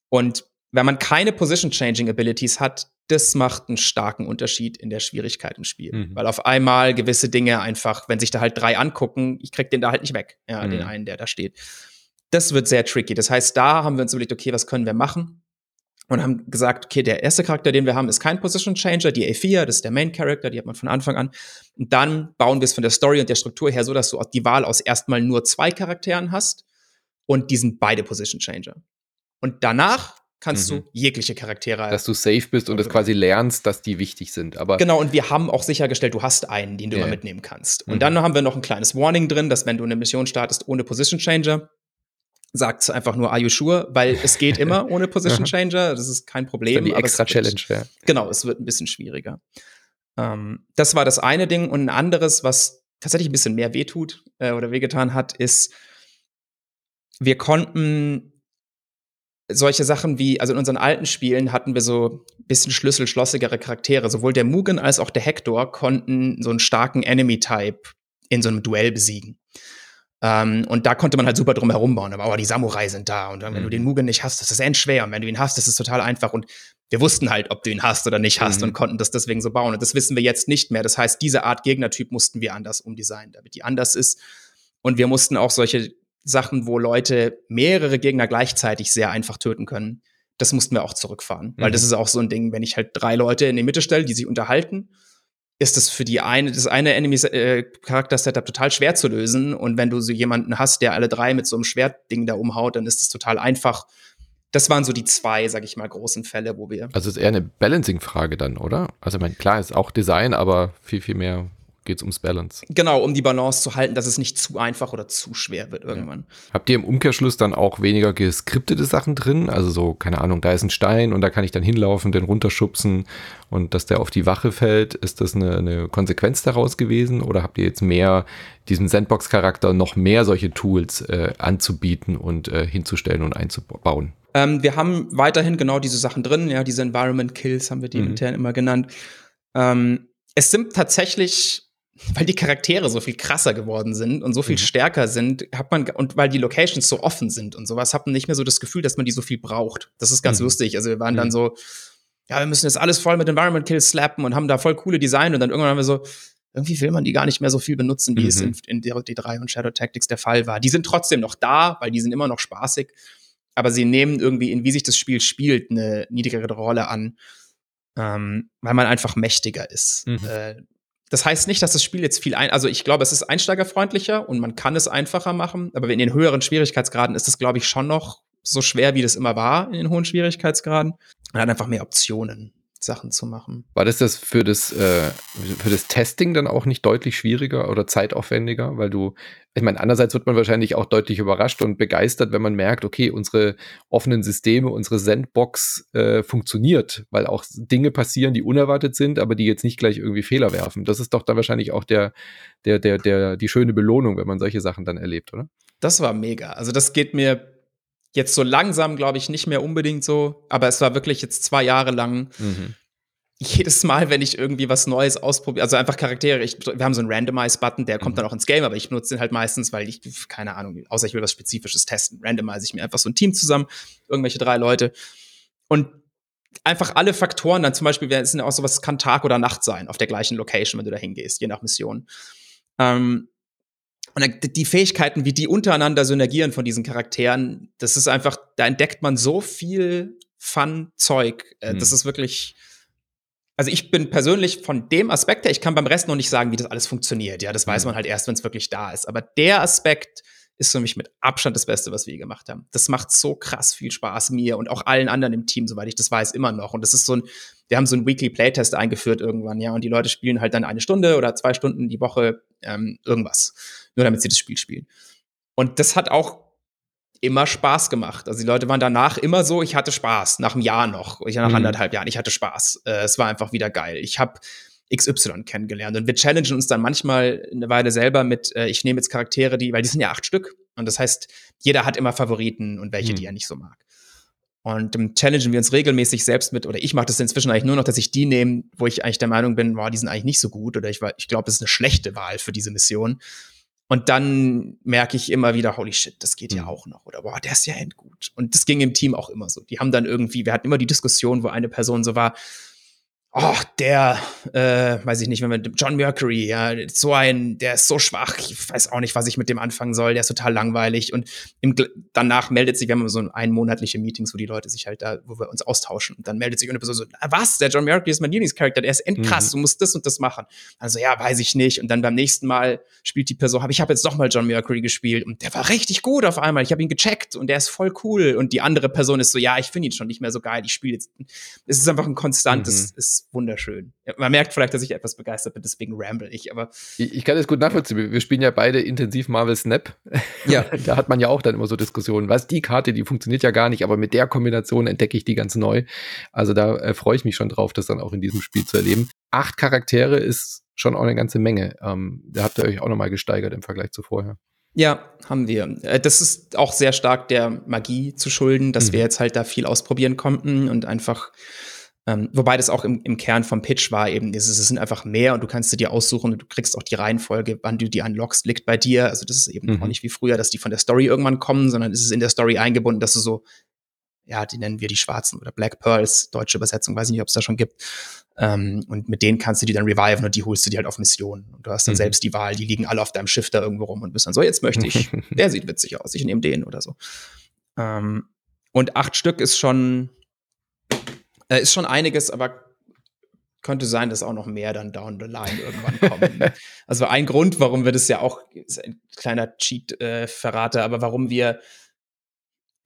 Und wenn man keine Position Changing Abilities hat, das macht einen starken Unterschied in der Schwierigkeit im Spiel. Mhm. Weil auf einmal gewisse Dinge einfach, wenn sich da halt drei angucken, ich krieg den da halt nicht weg. Ja, mhm. den einen, der da steht. Das wird sehr tricky. Das heißt, da haben wir uns überlegt, okay, was können wir machen? Und haben gesagt, okay, der erste Charakter, den wir haben, ist kein Position Changer, die A4, das ist der Main Character, die hat man von Anfang an. Und dann bauen wir es von der Story und der Struktur her so, dass du die Wahl aus erstmal nur zwei Charakteren hast und die sind beide Position Changer. Und danach kannst mhm. du jegliche Charaktere. Dass du safe bist und es quasi lernst, dass die wichtig sind. Aber genau, und wir haben auch sichergestellt, du hast einen, den du yeah. immer mitnehmen kannst. Und mhm. dann haben wir noch ein kleines Warning drin, dass wenn du eine Mission startest ohne Position Changer, sagt es einfach nur Are you sure? Weil [laughs] es geht immer ohne Position Changer. Das ist kein Problem. Das die extra Challenge, ja. Genau, es wird ein bisschen schwieriger. Ähm, das war das eine Ding. Und ein anderes, was tatsächlich ein bisschen mehr wehtut äh, oder wehgetan hat, ist, wir konnten solche Sachen wie, also in unseren alten Spielen hatten wir so bisschen schlüsselschlossigere Charaktere. Sowohl der Mugen als auch der Hector konnten so einen starken Enemy-Type in so einem Duell besiegen. Ähm, und da konnte man halt super drum herum bauen. Aber oh, die Samurai sind da. Und dann, wenn mhm. du den Mugen nicht hast, das ist endschwer. Und wenn du ihn hast, das ist total einfach. Und wir wussten halt, ob du ihn hast oder nicht hast mhm. und konnten das deswegen so bauen. Und das wissen wir jetzt nicht mehr. Das heißt, diese Art Gegnertyp mussten wir anders umdesignen, damit die anders ist. Und wir mussten auch solche Sachen, wo Leute mehrere Gegner gleichzeitig sehr einfach töten können, das mussten wir auch zurückfahren. Mhm. Weil das ist auch so ein Ding, wenn ich halt drei Leute in die Mitte stelle, die sich unterhalten, ist das für die eine, das eine Enemy-Charakter-Setup äh, total schwer zu lösen. Und wenn du so jemanden hast, der alle drei mit so einem Schwertding da umhaut, dann ist das total einfach. Das waren so die zwei, sag ich mal, großen Fälle, wo wir. Also ist eher eine Balancing-Frage dann, oder? Also, ich meine, klar, ist auch Design, aber viel, viel mehr geht es ums Balance. Genau, um die Balance zu halten, dass es nicht zu einfach oder zu schwer wird irgendwann. Ja. Habt ihr im Umkehrschluss dann auch weniger geskriptete Sachen drin? Also so, keine Ahnung, da ist ein Stein und da kann ich dann hinlaufen, den runterschubsen und dass der auf die Wache fällt. Ist das eine, eine Konsequenz daraus gewesen? Oder habt ihr jetzt mehr diesem Sandbox-Charakter noch mehr solche Tools äh, anzubieten und äh, hinzustellen und einzubauen? Ähm, wir haben weiterhin genau diese Sachen drin, ja, diese Environment Kills haben wir die mhm. intern immer genannt. Ähm, es sind tatsächlich [laughs] weil die Charaktere so viel krasser geworden sind und so viel mhm. stärker sind, hat man, und weil die Locations so offen sind und sowas, hat man nicht mehr so das Gefühl, dass man die so viel braucht. Das ist ganz mhm. lustig. Also wir waren mhm. dann so, ja, wir müssen jetzt alles voll mit Environment Kills slappen und haben da voll coole Design und dann irgendwann haben wir so, irgendwie will man die gar nicht mehr so viel benutzen, wie mhm. es in, in D3 und Shadow Tactics der Fall war. Die sind trotzdem noch da, weil die sind immer noch spaßig, aber sie nehmen irgendwie in wie sich das Spiel spielt eine niedrigere Rolle an, ähm, weil man einfach mächtiger ist. Mhm. Äh, das heißt nicht, dass das Spiel jetzt viel ein, also ich glaube, es ist einsteigerfreundlicher und man kann es einfacher machen, aber in den höheren Schwierigkeitsgraden ist es, glaube ich, schon noch so schwer, wie das immer war in den hohen Schwierigkeitsgraden. Man hat einfach mehr Optionen. Sachen zu machen. War das das für das äh, für das Testing dann auch nicht deutlich schwieriger oder zeitaufwendiger, weil du ich meine andererseits wird man wahrscheinlich auch deutlich überrascht und begeistert, wenn man merkt, okay, unsere offenen Systeme, unsere Sandbox äh, funktioniert, weil auch Dinge passieren, die unerwartet sind, aber die jetzt nicht gleich irgendwie Fehler werfen. Das ist doch dann wahrscheinlich auch der der der der die schöne Belohnung, wenn man solche Sachen dann erlebt, oder? Das war mega. Also das geht mir Jetzt so langsam, glaube ich, nicht mehr unbedingt so, aber es war wirklich jetzt zwei Jahre lang. Mhm. Jedes Mal, wenn ich irgendwie was Neues ausprobiere, also einfach Charaktere, ich, wir haben so einen Randomize-Button, der kommt mhm. dann auch ins Game, aber ich benutze den halt meistens, weil ich, keine Ahnung, außer ich will was Spezifisches testen, randomize ich mir einfach so ein Team zusammen, irgendwelche drei Leute. Und einfach alle Faktoren, dann zum Beispiel, es sind ja auch sowas, kann Tag oder Nacht sein auf der gleichen Location, wenn du da hingehst, je nach Mission. Ähm, und die Fähigkeiten, wie die untereinander synergieren von diesen Charakteren, das ist einfach, da entdeckt man so viel Fun-Zeug. Äh, mhm. Das ist wirklich. Also ich bin persönlich von dem Aspekt her, ich kann beim Rest noch nicht sagen, wie das alles funktioniert. Ja, das weiß mhm. man halt erst, wenn es wirklich da ist. Aber der Aspekt ist für mich mit Abstand das Beste, was wir gemacht haben. Das macht so krass viel Spaß mir und auch allen anderen im Team, soweit ich das weiß, immer noch. Und das ist so ein, wir haben so einen Weekly Playtest eingeführt irgendwann, ja, und die Leute spielen halt dann eine Stunde oder zwei Stunden die Woche ähm, irgendwas, nur damit sie das Spiel spielen. Und das hat auch immer Spaß gemacht. Also die Leute waren danach immer so, ich hatte Spaß, nach einem Jahr noch, ich nach mhm. anderthalb Jahren, ich hatte Spaß. Äh, es war einfach wieder geil. Ich habe XY kennengelernt. Und wir challengen uns dann manchmal eine Weile selber mit, äh, ich nehme jetzt Charaktere, die, weil die sind ja acht Stück. Und das heißt, jeder hat immer Favoriten und welche, hm. die er nicht so mag. Und dann challengen wir uns regelmäßig selbst mit, oder ich mache das inzwischen eigentlich nur noch, dass ich die nehme, wo ich eigentlich der Meinung bin, wow, die sind eigentlich nicht so gut, oder ich, ich glaube, das ist eine schlechte Wahl für diese Mission. Und dann merke ich immer wieder, holy shit, das geht ja hm. auch noch. Oder boah, der ist ja endgut. Und das ging im Team auch immer so. Die haben dann irgendwie, wir hatten immer die Diskussion, wo eine Person so war, oh, der, äh, weiß ich nicht, wenn man John Mercury, ja, so ein, der ist so schwach, ich weiß auch nicht, was ich mit dem anfangen soll, der ist total langweilig. Und im, danach meldet sich, wir haben so einmonatliche Meetings, wo die Leute sich halt da, wo wir uns austauschen. Und dann meldet sich eine Person so, was? Der John Mercury ist mein Lieblingscharakter, der ist endkrass, mhm. du musst das und das machen. Also ja, weiß ich nicht. Und dann beim nächsten Mal spielt die Person, hab, ich habe jetzt doch mal John Mercury gespielt und der war richtig gut auf einmal. Ich habe ihn gecheckt und der ist voll cool. Und die andere Person ist so, ja, ich finde ihn schon nicht mehr so geil, ich spiele jetzt. Es ist einfach ein konstantes, mhm. Ist wunderschön. Man merkt vielleicht, dass ich etwas begeistert bin, deswegen ramble ich, aber. Ich, ich kann das gut nachvollziehen. Wir spielen ja beide intensiv Marvel Snap. [laughs] Ja. da hat man ja auch dann immer so Diskussionen. Was, die Karte, die funktioniert ja gar nicht, aber mit der Kombination entdecke ich die ganz neu. Also da äh, freue ich mich schon drauf, das dann auch in diesem Spiel zu erleben. Acht Charaktere ist schon auch eine ganze Menge. Ähm, da habt ihr euch auch nochmal gesteigert im Vergleich zu vorher. Ja, haben wir. Äh, das ist auch sehr stark der Magie zu schulden, dass mhm. wir jetzt halt da viel ausprobieren konnten und einfach ähm, wobei das auch im, im Kern vom Pitch war eben, es, es sind einfach mehr und du kannst dir aussuchen und du kriegst auch die Reihenfolge, wann du die unlockst, liegt bei dir. Also das ist eben mhm. auch nicht wie früher, dass die von der Story irgendwann kommen, sondern es ist in der Story eingebunden, dass du so, ja, die nennen wir die Schwarzen oder Black Pearls, deutsche Übersetzung, weiß nicht, ob es da schon gibt. Ähm, und mit denen kannst du die dann reviven und die holst du dir halt auf Missionen. Und du hast dann mhm. selbst die Wahl, die liegen alle auf deinem Schiff da irgendwo rum und bist dann so, jetzt möchte ich, [laughs] der sieht witzig aus, ich nehme den oder so. Ähm, und acht Stück ist schon, äh, ist schon einiges, aber könnte sein, dass auch noch mehr dann down the line irgendwann kommen. [laughs] also ein Grund, warum wir das ja auch, ist ein kleiner Cheat-Verrater, äh, aber warum wir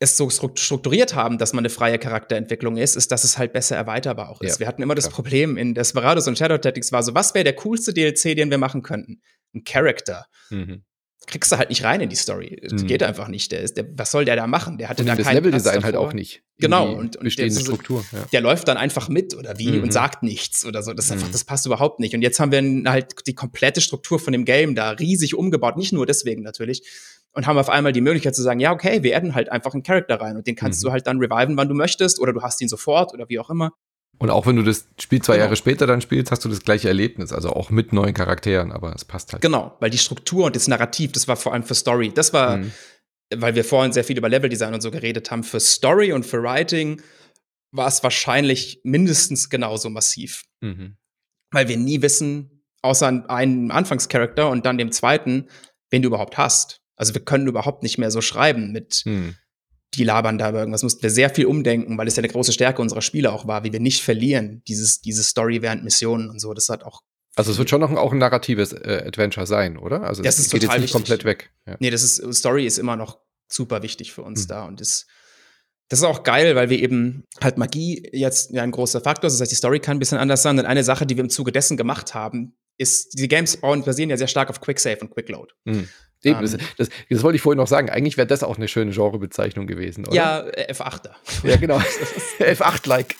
es so strukturiert haben, dass man eine freie Charakterentwicklung ist, ist, dass es halt besser erweiterbar auch ist. Ja, wir hatten immer das Problem in Desperados und Shadow Tactics war so, was wäre der coolste DLC, den wir machen könnten? Ein Character. Mhm kriegst du halt nicht rein in die Story. Das mhm. geht einfach nicht. Der ist, der, was soll der da machen? Der hatte und da das Leveldesign halt auch nicht. Genau und, und bestehende der, Struktur. Ja. Der läuft dann einfach mit oder wie mhm. und sagt nichts oder so. Das ist einfach, mhm. das passt überhaupt nicht. Und jetzt haben wir halt die komplette Struktur von dem Game da riesig umgebaut. Nicht nur deswegen natürlich. Und haben auf einmal die Möglichkeit zu sagen, ja, okay, wir adden halt einfach einen Charakter rein und den kannst mhm. du halt dann reviven, wann du möchtest oder du hast ihn sofort oder wie auch immer. Und auch wenn du das Spiel zwei genau. Jahre später dann spielst, hast du das gleiche Erlebnis, also auch mit neuen Charakteren, aber es passt halt. Genau, weil die Struktur und das Narrativ, das war vor allem für Story. Das war, mhm. weil wir vorhin sehr viel über Leveldesign und so geredet haben, für Story und für Writing war es wahrscheinlich mindestens genauso massiv. Mhm. Weil wir nie wissen, außer einem Anfangscharakter und dann dem zweiten, wen du überhaupt hast. Also wir können überhaupt nicht mehr so schreiben mit, mhm die labern da über irgendwas, mussten wir sehr viel umdenken, weil es ja eine große Stärke unserer Spiele auch war, wie wir nicht verlieren, dieses, diese Story während Missionen und so. Das hat auch. Also es wird schon noch ein, auch ein narratives äh, Adventure sein, oder? Also das ist geht total jetzt nicht komplett weg. Ja. Nee, das ist, Story ist immer noch super wichtig für uns mhm. da und ist, das ist auch geil, weil wir eben halt Magie jetzt ja ein großer Faktor ist. Das heißt, die Story kann ein bisschen anders sein. Und eine Sache, die wir im Zuge dessen gemacht haben, ist, diese Games bauen, basieren ja sehr stark auf Quicksave und Quickload. Mhm. Eben, um, das, ähm. das, das, wollte ich vorhin noch sagen. Eigentlich wäre das auch eine schöne Genrebezeichnung gewesen, oder? Ja, F8er. Ja, genau. [laughs] [laughs] F8-like.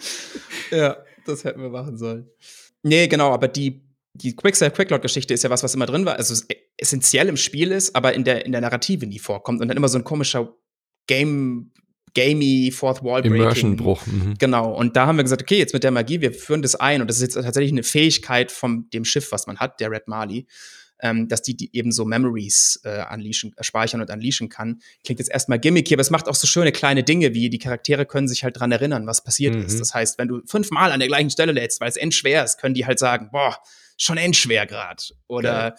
[laughs] ja, das hätten wir machen sollen. Nee, genau, aber die, die Quicksave-Quickload-Geschichte ist ja was, was immer drin war, also essentiell im Spiel ist, aber in der, in der Narrative nie vorkommt und dann immer so ein komischer Game, gamey Fourth Wall Breaking. Immersion-Bruch. Mhm. Genau. Und da haben wir gesagt, okay, jetzt mit der Magie, wir führen das ein und das ist jetzt tatsächlich eine Fähigkeit von dem Schiff, was man hat, der Red Mali. Ähm, dass die, die eben so Memories äh, unleashen, äh, speichern und unleashen kann. Klingt jetzt erstmal gimmicky, aber es macht auch so schöne kleine Dinge, wie die Charaktere können sich halt dran erinnern, was passiert mhm. ist. Das heißt, wenn du fünfmal an der gleichen Stelle lädst, weil es endschwer ist, können die halt sagen, boah, schon endschwer gerade. Oder ja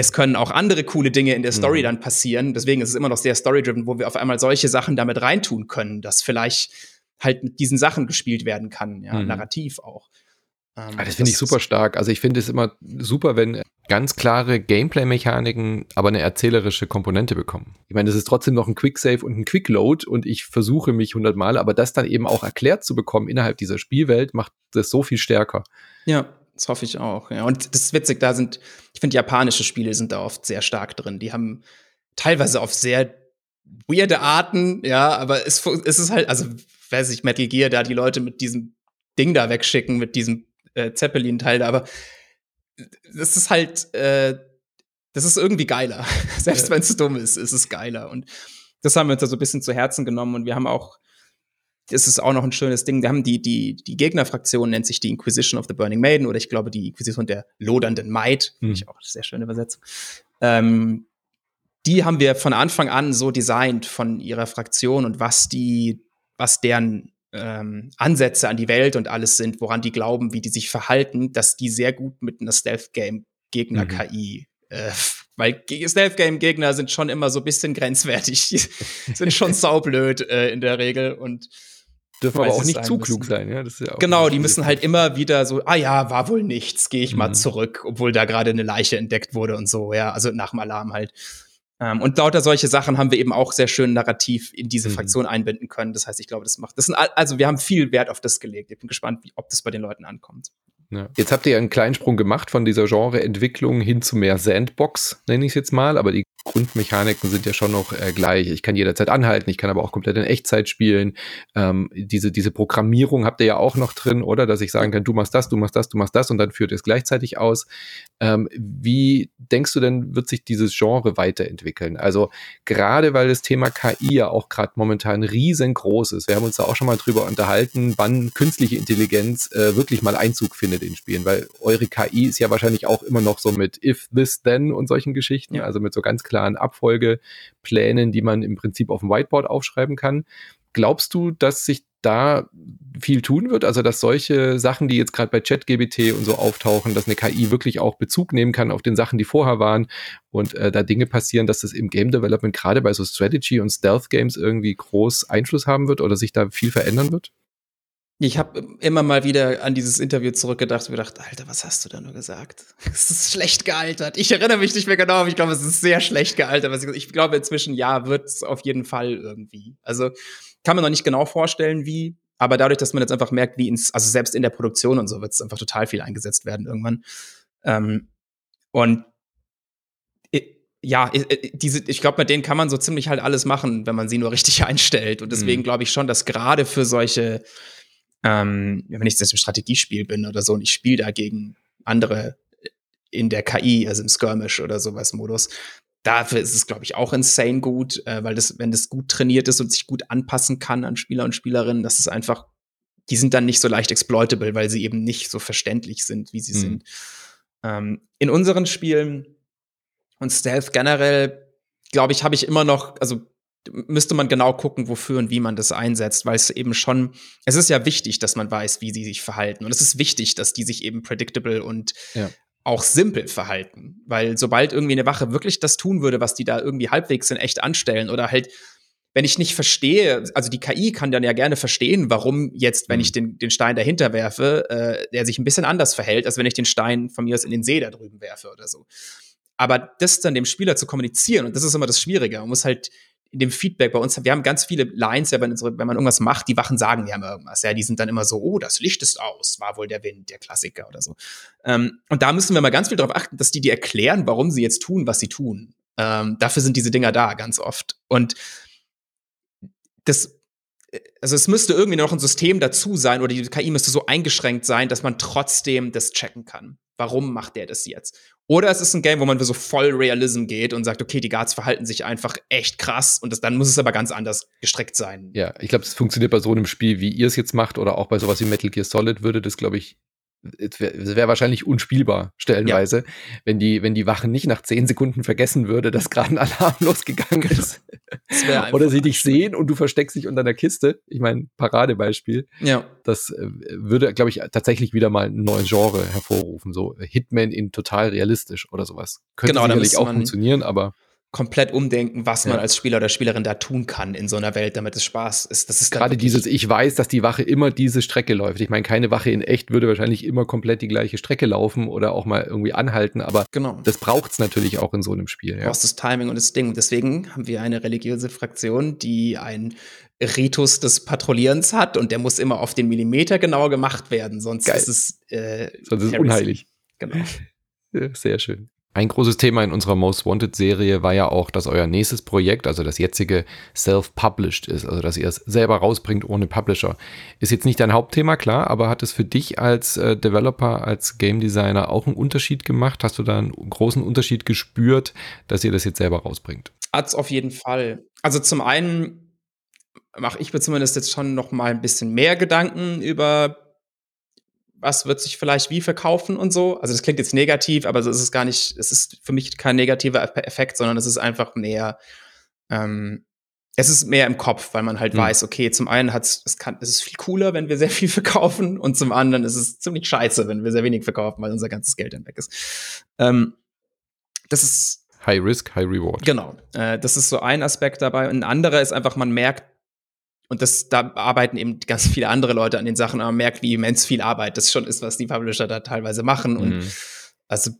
es können auch andere coole Dinge in der Story mhm. dann passieren. Deswegen ist es immer noch sehr story-driven, wo wir auf einmal solche Sachen damit reintun können, dass vielleicht halt mit diesen Sachen gespielt werden kann, ja, mhm. narrativ auch. Ähm, ah, das finde ich super stark. Also ich finde es immer super, wenn ganz klare Gameplay-Mechaniken aber eine erzählerische Komponente bekommen. Ich meine, das ist trotzdem noch ein Quick-Save und ein Quick-Load und ich versuche mich hundertmal, aber das dann eben auch erklärt zu bekommen innerhalb dieser Spielwelt macht das so viel stärker. Ja, das hoffe ich auch. Ja. Und das ist witzig, da sind, ich finde, japanische Spiele sind da oft sehr stark drin. Die haben teilweise auf sehr weirde Arten, ja, aber es, es ist halt, also, weiß ich, Metal Gear, da die Leute mit diesem Ding da wegschicken, mit diesem äh, Zeppelin-Teil da, aber das ist halt, äh, das ist irgendwie geiler. [laughs] Selbst ja. wenn es dumm ist, ist es geiler. Und das haben wir uns da so ein bisschen zu Herzen genommen und wir haben auch das ist auch noch ein schönes Ding. Wir haben die, die, die Gegnerfraktion nennt sich die Inquisition of the Burning Maiden oder ich glaube die Inquisition der lodernden Maid. Hm. Ich auch eine sehr schöne Übersetzung. Ähm, die haben wir von Anfang an so designt von ihrer Fraktion und was die, was deren ähm, Ansätze an die Welt und alles sind, woran die glauben, wie die sich verhalten, dass die sehr gut mit einer Stealth-Game Gegner-KI mhm. äh, [laughs] weil Stealth-Game-Gegner sind schon immer so ein bisschen grenzwertig. Die [laughs] sind schon saublöd äh, in der Regel und Dürfen aber auch nicht zu klug sein, ja. ja genau, die müssen halt immer wieder so, ah ja, war wohl nichts, gehe ich mhm. mal zurück, obwohl da gerade eine Leiche entdeckt wurde und so, ja, also nach dem Alarm halt. Ähm, und lauter solche Sachen haben wir eben auch sehr schön narrativ in diese mhm. Fraktion einbinden können. Das heißt, ich glaube, das macht, das sind, also wir haben viel Wert auf das gelegt. Ich bin gespannt, wie, ob das bei den Leuten ankommt. Ja. Jetzt habt ihr ja einen kleinen Sprung gemacht von dieser Genreentwicklung hin zu mehr Sandbox, nenne ich es jetzt mal, aber die Grundmechaniken sind ja schon noch äh, gleich. Ich kann jederzeit anhalten, ich kann aber auch komplett in Echtzeit spielen. Ähm, diese, diese Programmierung habt ihr ja auch noch drin, oder? Dass ich sagen kann, du machst das, du machst das, du machst das und dann führt es gleichzeitig aus. Ähm, wie denkst du denn, wird sich dieses Genre weiterentwickeln? Also gerade weil das Thema KI ja auch gerade momentan riesengroß ist. Wir haben uns da auch schon mal drüber unterhalten, wann künstliche Intelligenz äh, wirklich mal Einzug findet in Spielen, weil eure KI ist ja wahrscheinlich auch immer noch so mit if, this, then und solchen Geschichten, also mit so ganz klaren Abfolgeplänen, die man im Prinzip auf dem Whiteboard aufschreiben kann. Glaubst du, dass sich da viel tun wird? Also, dass solche Sachen, die jetzt gerade bei ChatGBT und so auftauchen, dass eine KI wirklich auch Bezug nehmen kann auf den Sachen, die vorher waren und äh, da Dinge passieren, dass das im Game Development gerade bei so Strategy und Stealth Games irgendwie groß Einfluss haben wird oder sich da viel verändern wird? Ich habe immer mal wieder an dieses Interview zurückgedacht und gedacht, Alter, was hast du da nur gesagt? [laughs] Es ist schlecht gealtert. Ich erinnere mich nicht mehr genau, aber ich glaube, es ist sehr schlecht gealtert. Ich glaube inzwischen, ja, wird es auf jeden Fall irgendwie. Also kann man noch nicht genau vorstellen, wie, aber dadurch, dass man jetzt einfach merkt, wie ins, also selbst in der Produktion und so wird es einfach total viel eingesetzt werden irgendwann. Ähm, und ja, diese, ich glaube, mit denen kann man so ziemlich halt alles machen, wenn man sie nur richtig [laughs] einstellt. Und deswegen mhm. glaube ich schon, dass gerade für solche ähm, wenn ich jetzt im Strategiespiel bin oder so und ich spiele da gegen andere in der KI, also im Skirmish oder sowas Modus, dafür ist es, glaube ich, auch insane gut, äh, weil das, wenn das gut trainiert ist und sich gut anpassen kann an Spieler und Spielerinnen, das ist einfach, die sind dann nicht so leicht exploitable, weil sie eben nicht so verständlich sind, wie sie mhm. sind. Ähm, in unseren Spielen und Stealth generell, glaube ich, habe ich immer noch, also müsste man genau gucken, wofür und wie man das einsetzt, weil es eben schon, es ist ja wichtig, dass man weiß, wie sie sich verhalten. Und es ist wichtig, dass die sich eben predictable und ja. auch simpel verhalten. Weil sobald irgendwie eine Wache wirklich das tun würde, was die da irgendwie halbwegs in echt anstellen oder halt, wenn ich nicht verstehe, also die KI kann dann ja gerne verstehen, warum jetzt, wenn mhm. ich den, den Stein dahinter werfe, äh, der sich ein bisschen anders verhält, als wenn ich den Stein von mir aus in den See da drüben werfe oder so. Aber das dann dem Spieler zu kommunizieren, und das ist immer das Schwierige, man muss halt in dem Feedback bei uns, wir haben ganz viele Lines, ja, wenn, wenn man irgendwas macht, die Wachen sagen ja immer irgendwas. Ja, die sind dann immer so, oh, das Licht ist aus, war wohl der Wind, der Klassiker oder so. Ähm, und da müssen wir mal ganz viel darauf achten, dass die dir erklären, warum sie jetzt tun, was sie tun. Ähm, dafür sind diese Dinger da ganz oft. Und das also es müsste irgendwie noch ein System dazu sein oder die KI müsste so eingeschränkt sein, dass man trotzdem das checken kann. Warum macht der das jetzt? Oder es ist ein Game, wo man so voll Realism geht und sagt, okay, die Guards verhalten sich einfach echt krass und das, dann muss es aber ganz anders gestrickt sein. Ja, ich glaube, es funktioniert bei so einem Spiel, wie ihr es jetzt macht oder auch bei sowas wie Metal Gear Solid würde das, glaube ich, es wäre wär wahrscheinlich unspielbar stellenweise, ja. wenn die wenn die Wache nicht nach zehn Sekunden vergessen würde, dass gerade ein Alarm [laughs] losgegangen ist. Oder sie dich sehen und du versteckst dich unter einer Kiste. Ich meine Paradebeispiel. Ja. Das äh, würde, glaube ich, tatsächlich wieder mal ein neues Genre hervorrufen. So Hitman in total realistisch oder sowas. Könnte genau, sicherlich auch funktionieren, aber komplett umdenken, was man als Spieler oder Spielerin da tun kann in so einer Welt, damit es Spaß ist. Das ist gerade dieses, ich weiß, dass die Wache immer diese Strecke läuft. Ich meine, keine Wache in echt würde wahrscheinlich immer komplett die gleiche Strecke laufen oder auch mal irgendwie anhalten, aber genau. das braucht es natürlich auch in so einem Spiel. Ja. Brauchst das Timing und das Ding. Deswegen haben wir eine religiöse Fraktion, die ein Ritus des Patrouillierens hat und der muss immer auf den Millimeter genau gemacht werden, sonst Geil. ist es, äh, sonst ist es unheilig. Genau. [laughs] Sehr schön. Ein großes Thema in unserer Most Wanted Serie war ja auch, dass euer nächstes Projekt, also das jetzige, self-published ist, also dass ihr es selber rausbringt ohne Publisher. Ist jetzt nicht dein Hauptthema, klar, aber hat es für dich als äh, Developer, als Game Designer auch einen Unterschied gemacht? Hast du da einen großen Unterschied gespürt, dass ihr das jetzt selber rausbringt? Hat's auf jeden Fall. Also zum einen mache ich mir zumindest jetzt schon noch mal ein bisschen mehr Gedanken über was wird sich vielleicht wie verkaufen und so. Also das klingt jetzt negativ, aber so ist es gar nicht, es ist für mich kein negativer Effekt, sondern es ist einfach mehr, ähm, es ist mehr im Kopf, weil man halt mhm. weiß, okay, zum einen hat es, kann, es ist viel cooler, wenn wir sehr viel [laughs] verkaufen und zum anderen ist es ziemlich scheiße, wenn wir sehr wenig verkaufen, weil unser ganzes Geld dann weg ist. Ähm, das ist High Risk, High Reward. Genau. Äh, das ist so ein Aspekt dabei. ein anderer ist einfach, man merkt, und das, da arbeiten eben ganz viele andere Leute an den Sachen, aber man merkt, wie immens viel Arbeit das schon ist, was die Publisher da teilweise machen. Mhm. Und also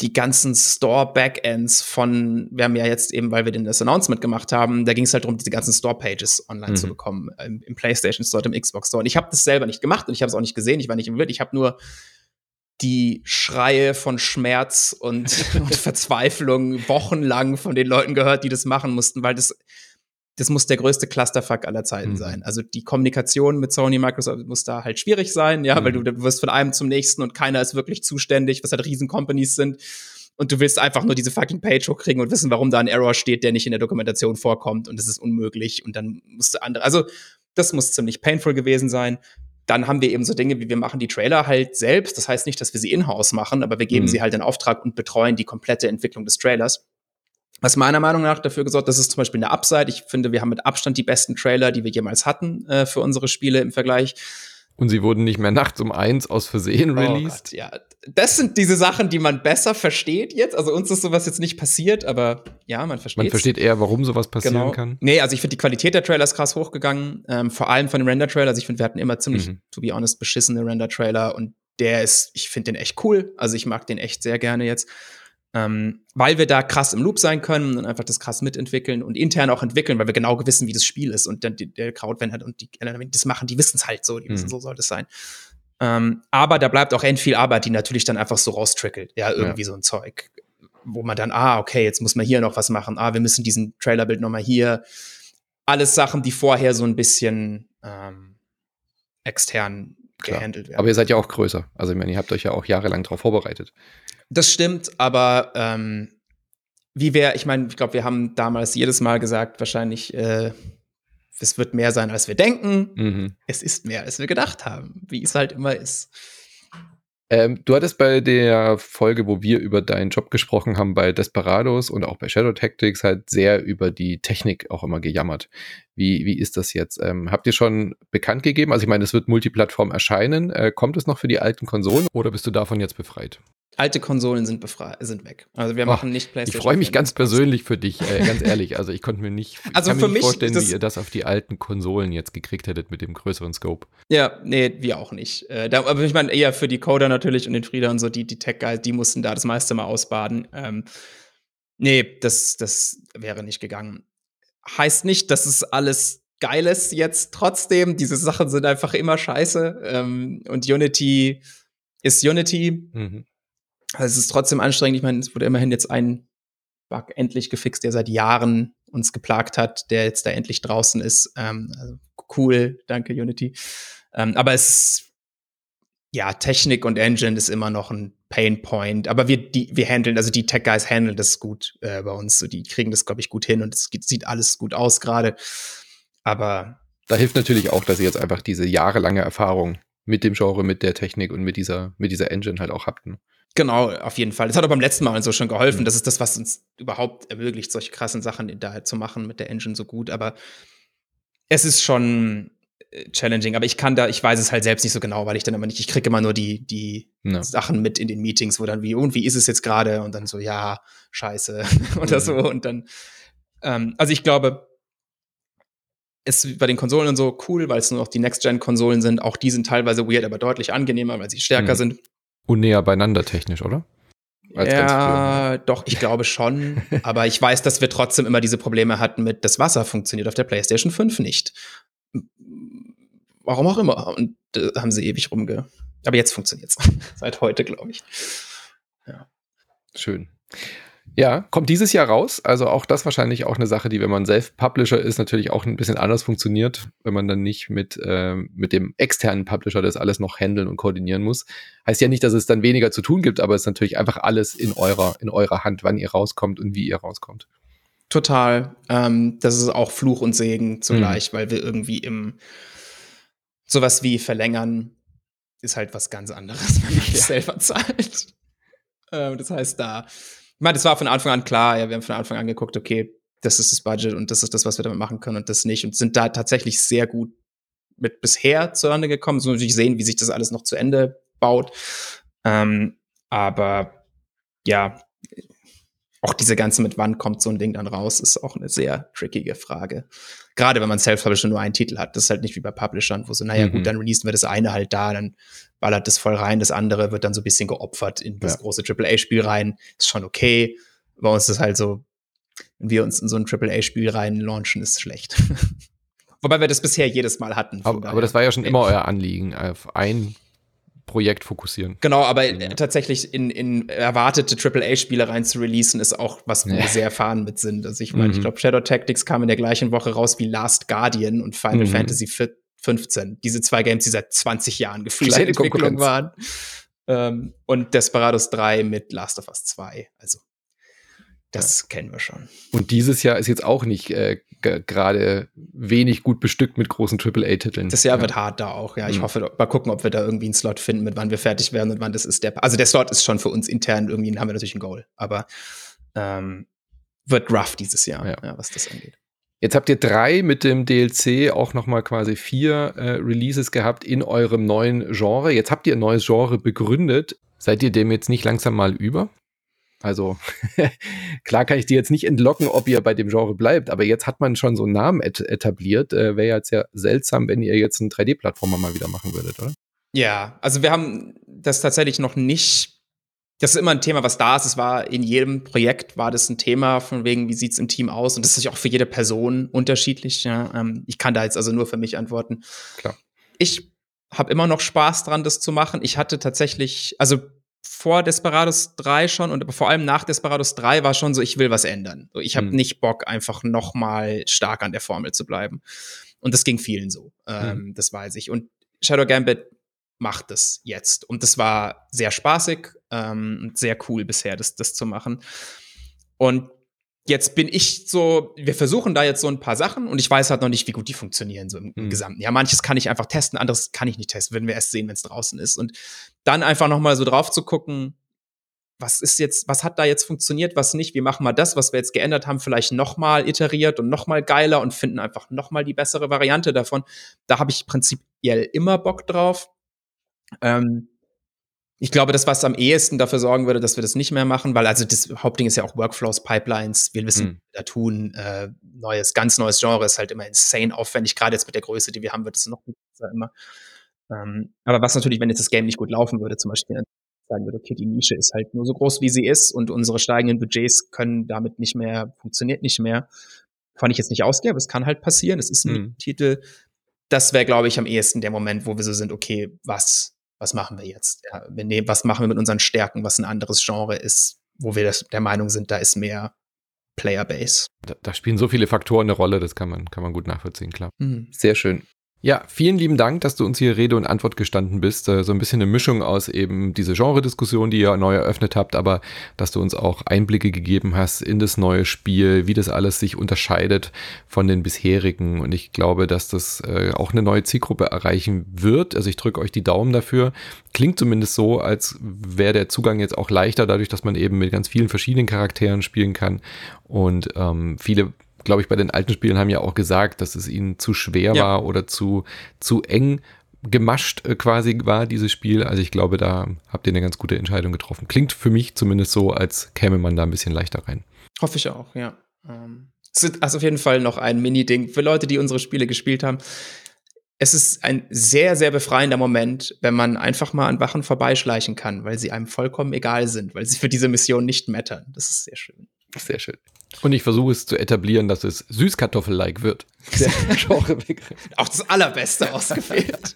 die ganzen Store-Backends von, wir haben ja jetzt eben, weil wir den das Announcement gemacht haben, da ging es halt darum, diese ganzen Store-Pages online mhm. zu bekommen, im, im, PlayStation Store, im Xbox Store. Und ich habe das selber nicht gemacht und ich habe es auch nicht gesehen, ich war nicht im Wirt, ich habe nur die Schreie von Schmerz und, [laughs] und Verzweiflung wochenlang von den Leuten gehört, die das machen mussten, weil das das muss der größte Clusterfuck aller Zeiten mhm. sein. Also die Kommunikation mit Sony, Microsoft muss da halt schwierig sein, ja, mhm. weil du, du wirst von einem zum nächsten und keiner ist wirklich zuständig, was halt Riesen-Companies sind. Und du willst einfach nur diese fucking Page hochkriegen und wissen, warum da ein Error steht, der nicht in der Dokumentation vorkommt und das ist unmöglich und dann musst du andere, also das muss ziemlich painful gewesen sein. Dann haben wir eben so Dinge, wie wir machen die Trailer halt selbst. Das heißt nicht, dass wir sie in-house machen, aber wir geben mhm. sie halt in Auftrag und betreuen die komplette Entwicklung des Trailers. Was meiner Meinung nach dafür gesorgt, das ist zum Beispiel eine Upside. Ich finde, wir haben mit Abstand die besten Trailer, die wir jemals hatten äh, für unsere Spiele im Vergleich. Und sie wurden nicht mehr nachts um eins aus Versehen oh released. Gott, ja, das sind diese Sachen, die man besser versteht jetzt. Also uns ist sowas jetzt nicht passiert, aber ja, man versteht. Man versteht eher, warum sowas passieren genau. kann. Nee, also ich finde die Qualität der Trailers krass hochgegangen, ähm, vor allem von den Render-Trailers. Also ich finde, wir hatten immer ziemlich, mhm. to be honest, beschissene Render-Trailer und der ist, ich finde den echt cool. Also ich mag den echt sehr gerne jetzt ähm, weil wir da krass im Loop sein können und einfach das krass mitentwickeln und intern auch entwickeln, weil wir genau wissen, wie das Spiel ist und dann der Crowd, wenn halt und die wenn das machen, die wissen es halt so, die wissen, mhm. so soll das sein. Ähm, aber da bleibt auch end viel Arbeit, die natürlich dann einfach so raustrickelt, ja, irgendwie ja. so ein Zeug, wo man dann, ah, okay, jetzt muss man hier noch was machen, ah, wir müssen diesen Trailerbild noch mal hier, alles Sachen, die vorher so ein bisschen ähm, extern Klar. gehandelt werden. Aber ihr seid ja auch größer. Also ich meine, ihr habt euch ja auch jahrelang darauf vorbereitet. Das stimmt, aber ähm, wie wäre, ich meine, ich glaube, wir haben damals jedes Mal gesagt, wahrscheinlich, äh, es wird mehr sein, als wir denken. Mhm. Es ist mehr, als wir gedacht haben, wie es halt immer ist. Ähm, du hattest bei der Folge, wo wir über deinen Job gesprochen haben, bei Desperados und auch bei Shadow Tactics halt sehr über die Technik auch immer gejammert. Wie, wie ist das jetzt? Ähm, habt ihr schon bekannt gegeben? Also ich meine, es wird Multiplattform erscheinen. Äh, kommt es noch für die alten Konsolen oder bist du davon jetzt befreit? Alte Konsolen sind sind weg. Also wir machen nicht PlayStation. Ich freue mich ganz persönlich für dich, äh, ganz ehrlich. Also ich konnte mir nicht, also kann für mir nicht vorstellen, wie ihr das auf die alten Konsolen jetzt gekriegt hättet mit dem größeren Scope. Ja, nee, wir auch nicht. Äh, da, aber ich meine eher für die Coder natürlich und den Frieda und so, die, die Tech-Guys, die mussten da das meiste mal ausbaden. Ähm, nee, das, das wäre nicht gegangen. heißt nicht, dass es alles geil ist jetzt trotzdem. Diese Sachen sind einfach immer scheiße. Ähm, und Unity ist Unity. Mhm. Also es ist trotzdem anstrengend. Ich meine, es wurde immerhin jetzt ein Bug endlich gefixt, der seit Jahren uns geplagt hat, der jetzt da endlich draußen ist. Ähm, also cool, danke Unity. Ähm, aber es ja, Technik und Engine ist immer noch ein Pain Point, aber wir, die, wir handeln, also die Tech Guys handeln das gut äh, bei uns. So, die kriegen das, glaube ich, gut hin und es sieht alles gut aus gerade. Aber. Da hilft natürlich auch, dass ihr jetzt einfach diese jahrelange Erfahrung mit dem Genre, mit der Technik und mit dieser, mit dieser Engine halt auch habt. Ne? Genau, auf jeden Fall. Das hat auch beim letzten Mal so schon geholfen. Mhm. Das ist das, was uns überhaupt ermöglicht, solche krassen Sachen da zu machen mit der Engine so gut. Aber es ist schon, challenging, aber ich kann da, ich weiß es halt selbst nicht so genau, weil ich dann immer nicht, ich kriege immer nur die, die ja. Sachen mit in den Meetings, wo dann wie, und wie ist es jetzt gerade? Und dann so, ja, scheiße [laughs] oder mhm. so. Und dann, ähm, also ich glaube, ist bei den Konsolen und so cool, weil es nur noch die Next-Gen-Konsolen sind. Auch die sind teilweise weird, aber deutlich angenehmer, weil sie stärker mhm. sind. Und näher beieinander technisch, oder? Als ja, doch, ich glaube schon. [laughs] aber ich weiß, dass wir trotzdem immer diese Probleme hatten mit, das Wasser funktioniert auf der PlayStation 5 nicht warum auch immer. Und äh, haben sie ewig rumge. Aber jetzt funktioniert es. [laughs] Seit heute, glaube ich. Ja. Schön. Ja, kommt dieses Jahr raus. Also auch das wahrscheinlich auch eine Sache, die, wenn man Self-Publisher ist, natürlich auch ein bisschen anders funktioniert, wenn man dann nicht mit, äh, mit dem externen Publisher das alles noch handeln und koordinieren muss. Heißt ja nicht, dass es dann weniger zu tun gibt, aber es ist natürlich einfach alles in eurer, in eurer Hand, wann ihr rauskommt und wie ihr rauskommt. Total. Ähm, das ist auch Fluch und Segen zugleich, mhm. weil wir irgendwie im sowas wie verlängern ist halt was ganz anderes, [laughs] wenn man ja. selber zahlt. Ähm, das heißt, da, ich meine, das war von Anfang an klar, ja, wir haben von Anfang an geguckt, okay, das ist das Budget und das ist das, was wir damit machen können und das nicht und sind da tatsächlich sehr gut mit bisher zu Ende gekommen. So natürlich sehen, wie sich das alles noch zu Ende baut. Ähm, aber ja, auch diese ganze mit wann kommt so ein Ding dann raus, ist auch eine sehr trickige Frage. Gerade wenn man Self-Publisher nur einen Titel hat. Das ist halt nicht wie bei Publishern, wo so, naja, mhm. gut, dann releasen wir das eine halt da, dann ballert das voll rein, das andere wird dann so ein bisschen geopfert in das ja. große AAA-Spiel rein. Ist schon okay. Bei uns ist es halt so, wenn wir uns in so ein AAA-Spiel rein launchen, ist schlecht. [laughs] Wobei wir das bisher jedes Mal hatten. Aber, aber das war ja schon immer euer Anliegen, auf ein Projekt fokussieren. Genau, aber ja. tatsächlich in, in erwartete AAA-Spiele rein zu releasen, ist auch was, wo ja. wir sehr erfahren mit sind. Also ich meine, mhm. ich glaube, Shadow Tactics kam in der gleichen Woche raus wie Last Guardian und Final mhm. Fantasy 15. Diese zwei Games, die seit 20 Jahren gefühlt in Entwicklung waren. Ähm, und Desperados 3 mit Last of Us 2. Also das ja. kennen wir schon. Und dieses Jahr ist jetzt auch nicht äh, gerade wenig gut bestückt mit großen AAA-Titeln. Das Jahr ja. wird hart da auch, ja. Ich mhm. hoffe, mal gucken, ob wir da irgendwie einen Slot finden, mit wann wir fertig werden und wann das ist. Der, also der Slot ist schon für uns intern irgendwie, haben wir natürlich ein Goal. Aber ähm, wird rough dieses Jahr, ja. ja. was das angeht. Jetzt habt ihr drei mit dem DLC auch nochmal quasi vier äh, Releases gehabt in eurem neuen Genre. Jetzt habt ihr ein neues Genre begründet. Seid ihr dem jetzt nicht langsam mal über? Also [laughs] klar kann ich dir jetzt nicht entlocken, ob ihr bei dem Genre bleibt, aber jetzt hat man schon so einen Namen et etabliert. Äh, Wäre jetzt ja seltsam, wenn ihr jetzt einen 3D-Plattformer mal wieder machen würdet, oder? Ja, also wir haben das tatsächlich noch nicht. Das ist immer ein Thema, was da ist. Es war in jedem Projekt war das ein Thema, von wegen, wie sieht es im Team aus? Und das ist ja auch für jede Person unterschiedlich. Ja. Ähm, ich kann da jetzt also nur für mich antworten. Klar. Ich habe immer noch Spaß dran, das zu machen. Ich hatte tatsächlich, also vor Desperados 3 schon und vor allem nach Desperados 3 war schon so, ich will was ändern. So, ich habe mhm. nicht Bock, einfach noch mal stark an der Formel zu bleiben. Und das ging vielen so. Ähm, mhm. Das weiß ich. Und Shadow Gambit macht das jetzt. Und das war sehr spaßig ähm, sehr cool bisher, das, das zu machen. Und jetzt bin ich so, wir versuchen da jetzt so ein paar Sachen und ich weiß halt noch nicht, wie gut die funktionieren so im, mhm. Gesamten. Ja, manches kann ich einfach testen, anderes kann ich nicht testen, werden wir erst sehen, wenn es draußen ist. Und dann einfach noch mal so drauf zu gucken, was ist jetzt, was hat da jetzt funktioniert, was nicht, wie machen wir das, was wir jetzt geändert haben, vielleicht noch mal iteriert und noch mal geiler und finden einfach noch mal die bessere Variante davon. Da habe ich prinzipiell immer Bock drauf. Ähm, ich glaube, das, was am ehesten dafür sorgen würde, dass wir das nicht mehr machen, weil also das Hauptding ist ja auch Workflows, Pipelines, wir wissen, mhm. da tun, äh, neues, ganz neues Genre ist halt immer insane aufwendig, gerade jetzt mit der Größe, die wir haben, wird es noch besser immer. Ähm, aber was natürlich, wenn jetzt das Game nicht gut laufen würde, zum Beispiel sagen würde, okay, die Nische ist halt nur so groß, wie sie ist und unsere steigenden Budgets können damit nicht mehr, funktioniert nicht mehr, wovon ich jetzt nicht ausgehe, aber es kann halt passieren. Es ist ein mhm. Titel, das wäre, glaube ich, am ehesten der Moment, wo wir so sind, okay, was, was machen wir jetzt? Ja, wir nehmen, was machen wir mit unseren Stärken, was ein anderes Genre ist, wo wir das, der Meinung sind, da ist mehr Playerbase. Da, da spielen so viele Faktoren eine Rolle, das kann man, kann man gut nachvollziehen, klar. Mhm. Sehr schön. Ja, vielen lieben Dank, dass du uns hier Rede und Antwort gestanden bist. Äh, so ein bisschen eine Mischung aus eben diese Genre-Diskussion, die ihr neu eröffnet habt, aber dass du uns auch Einblicke gegeben hast in das neue Spiel, wie das alles sich unterscheidet von den bisherigen. Und ich glaube, dass das äh, auch eine neue Zielgruppe erreichen wird. Also ich drücke euch die Daumen dafür. Klingt zumindest so, als wäre der Zugang jetzt auch leichter, dadurch, dass man eben mit ganz vielen verschiedenen Charakteren spielen kann. Und ähm, viele glaube ich, bei den alten Spielen haben ja auch gesagt, dass es ihnen zu schwer ja. war oder zu, zu eng gemascht äh, quasi war, dieses Spiel. Also ich glaube, da habt ihr eine ganz gute Entscheidung getroffen. Klingt für mich zumindest so, als käme man da ein bisschen leichter rein. Hoffe ich auch, ja. Ähm, es ist also auf jeden Fall noch ein Mini-Ding für Leute, die unsere Spiele gespielt haben. Es ist ein sehr, sehr befreiender Moment, wenn man einfach mal an Wachen vorbeischleichen kann, weil sie einem vollkommen egal sind, weil sie für diese Mission nicht mattern. Das ist sehr schön. Sehr schön. Und ich versuche es zu etablieren, dass es Süßkartoffel-like wird. Der Auch das Allerbeste ausgewählt.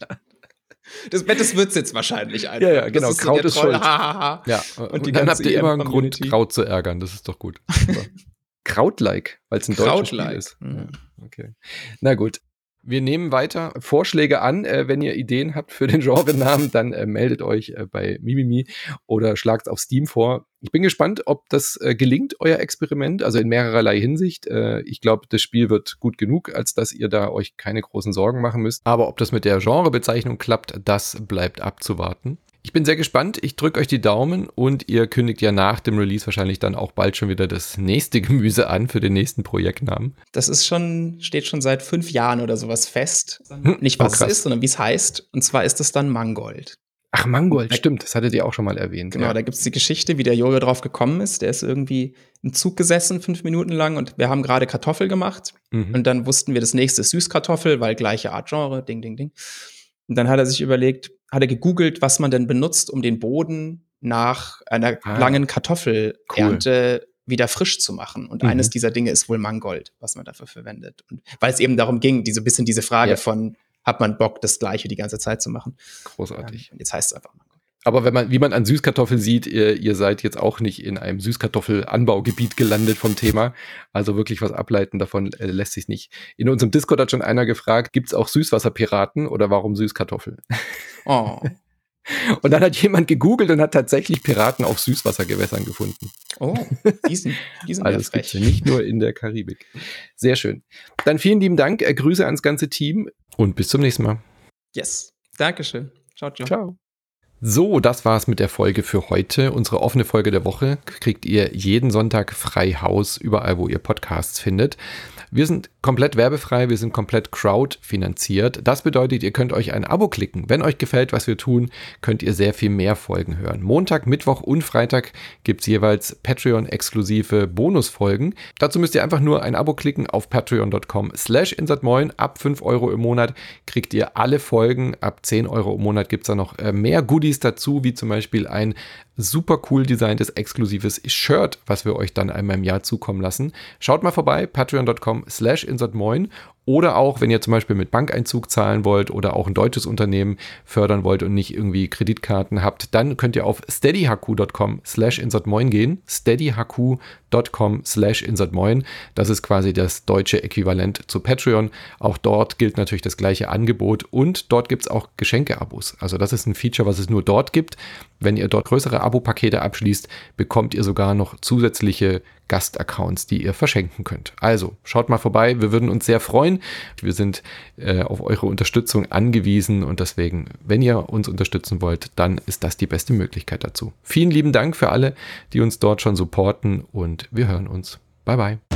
Das, das wird es jetzt wahrscheinlich einfach. Ja, ja, genau. Das ist Kraut so ist schuld. Ha, ja, und, und dann habt ihr immer einen Grund, Kraut zu ärgern. Das ist doch gut. [laughs] Kraut-like, weil es ein deutsches Spiel ist. Mhm. Okay. Na gut. Wir nehmen weiter Vorschläge an. Äh, wenn ihr Ideen habt für den Genrenamen, dann äh, meldet euch äh, bei Mimimi oder schlagt auf Steam vor. Ich bin gespannt, ob das äh, gelingt, euer Experiment, also in mehrererlei Hinsicht. Äh, ich glaube, das Spiel wird gut genug, als dass ihr da euch keine großen Sorgen machen müsst. Aber ob das mit der Genrebezeichnung klappt, das bleibt abzuwarten. Ich bin sehr gespannt. Ich drücke euch die Daumen und ihr kündigt ja nach dem Release wahrscheinlich dann auch bald schon wieder das nächste [laughs] Gemüse an für den nächsten Projektnamen. Das ist schon, steht schon seit fünf Jahren oder sowas fest. Hm, Nicht was oh, es ist, sondern wie es heißt. Und zwar ist es dann Mangold. Ach, Mangold, da, stimmt, das hattet ihr auch schon mal erwähnt. Genau, ja. da gibt es die Geschichte, wie der Jojo drauf gekommen ist. Der ist irgendwie im Zug gesessen, fünf Minuten lang, und wir haben gerade Kartoffel gemacht. Mhm. Und dann wussten wir, das nächste ist Süßkartoffel, weil gleiche Art Genre, ding, ding, ding. Und dann hat er sich überlegt, hat er gegoogelt, was man denn benutzt, um den Boden nach einer ah, langen Kartoffelernte cool. wieder frisch zu machen. Und mhm. eines dieser Dinge ist wohl Mangold, was man dafür verwendet. Und weil es eben darum ging, diese bisschen diese Frage ja. von, hat man Bock, das Gleiche die ganze Zeit zu machen? Großartig. Ähm, jetzt heißt es einfach Mangold. Aber wenn man, wie man an Süßkartoffeln sieht, ihr, ihr seid jetzt auch nicht in einem Süßkartoffelanbaugebiet gelandet vom Thema. Also wirklich was ableiten davon äh, lässt sich nicht. In unserem Discord hat schon einer gefragt, gibt es auch Süßwasserpiraten oder warum Süßkartoffeln? Oh. Und dann hat jemand gegoogelt und hat tatsächlich Piraten auf Süßwassergewässern gefunden. Oh, diesen, diesen [laughs] Also es gibt nicht nur in der Karibik. Sehr schön. Dann vielen lieben Dank, äh, Grüße ans ganze Team und bis zum nächsten Mal. Yes, Dankeschön. Ciao, ciao. Ciao. So, das war's mit der Folge für heute. Unsere offene Folge der Woche kriegt ihr jeden Sonntag frei Haus, überall, wo ihr Podcasts findet. Wir sind komplett werbefrei, wir sind komplett crowdfinanziert. Das bedeutet, ihr könnt euch ein Abo klicken. Wenn euch gefällt, was wir tun, könnt ihr sehr viel mehr Folgen hören. Montag, Mittwoch und Freitag gibt's jeweils Patreon-exklusive Bonusfolgen. Dazu müsst ihr einfach nur ein Abo klicken auf patreon.com slash insertmoin. Ab 5 Euro im Monat kriegt ihr alle Folgen. Ab 10 Euro im Monat gibt's da noch äh, mehr Goodies dazu, wie zum Beispiel ein super cool designtes exklusives Shirt, was wir euch dann einmal im Jahr zukommen lassen. Schaut mal vorbei, patreon.com slash insertmoin oder auch, wenn ihr zum Beispiel mit Bankeinzug zahlen wollt oder auch ein deutsches Unternehmen fördern wollt und nicht irgendwie Kreditkarten habt, dann könnt ihr auf steadyhq.com slash insertmoin gehen. steadyhq.com slash insertmoin. Das ist quasi das deutsche Äquivalent zu Patreon. Auch dort gilt natürlich das gleiche Angebot und dort gibt es auch Geschenke-Abos. Also das ist ein Feature, was es nur dort gibt. Wenn ihr dort größere Abo-Pakete abschließt, bekommt ihr sogar noch zusätzliche Gastaccounts, die ihr verschenken könnt. Also schaut mal vorbei, wir würden uns sehr freuen. Wir sind äh, auf eure Unterstützung angewiesen und deswegen, wenn ihr uns unterstützen wollt, dann ist das die beste Möglichkeit dazu. Vielen lieben Dank für alle, die uns dort schon supporten und wir hören uns. Bye bye.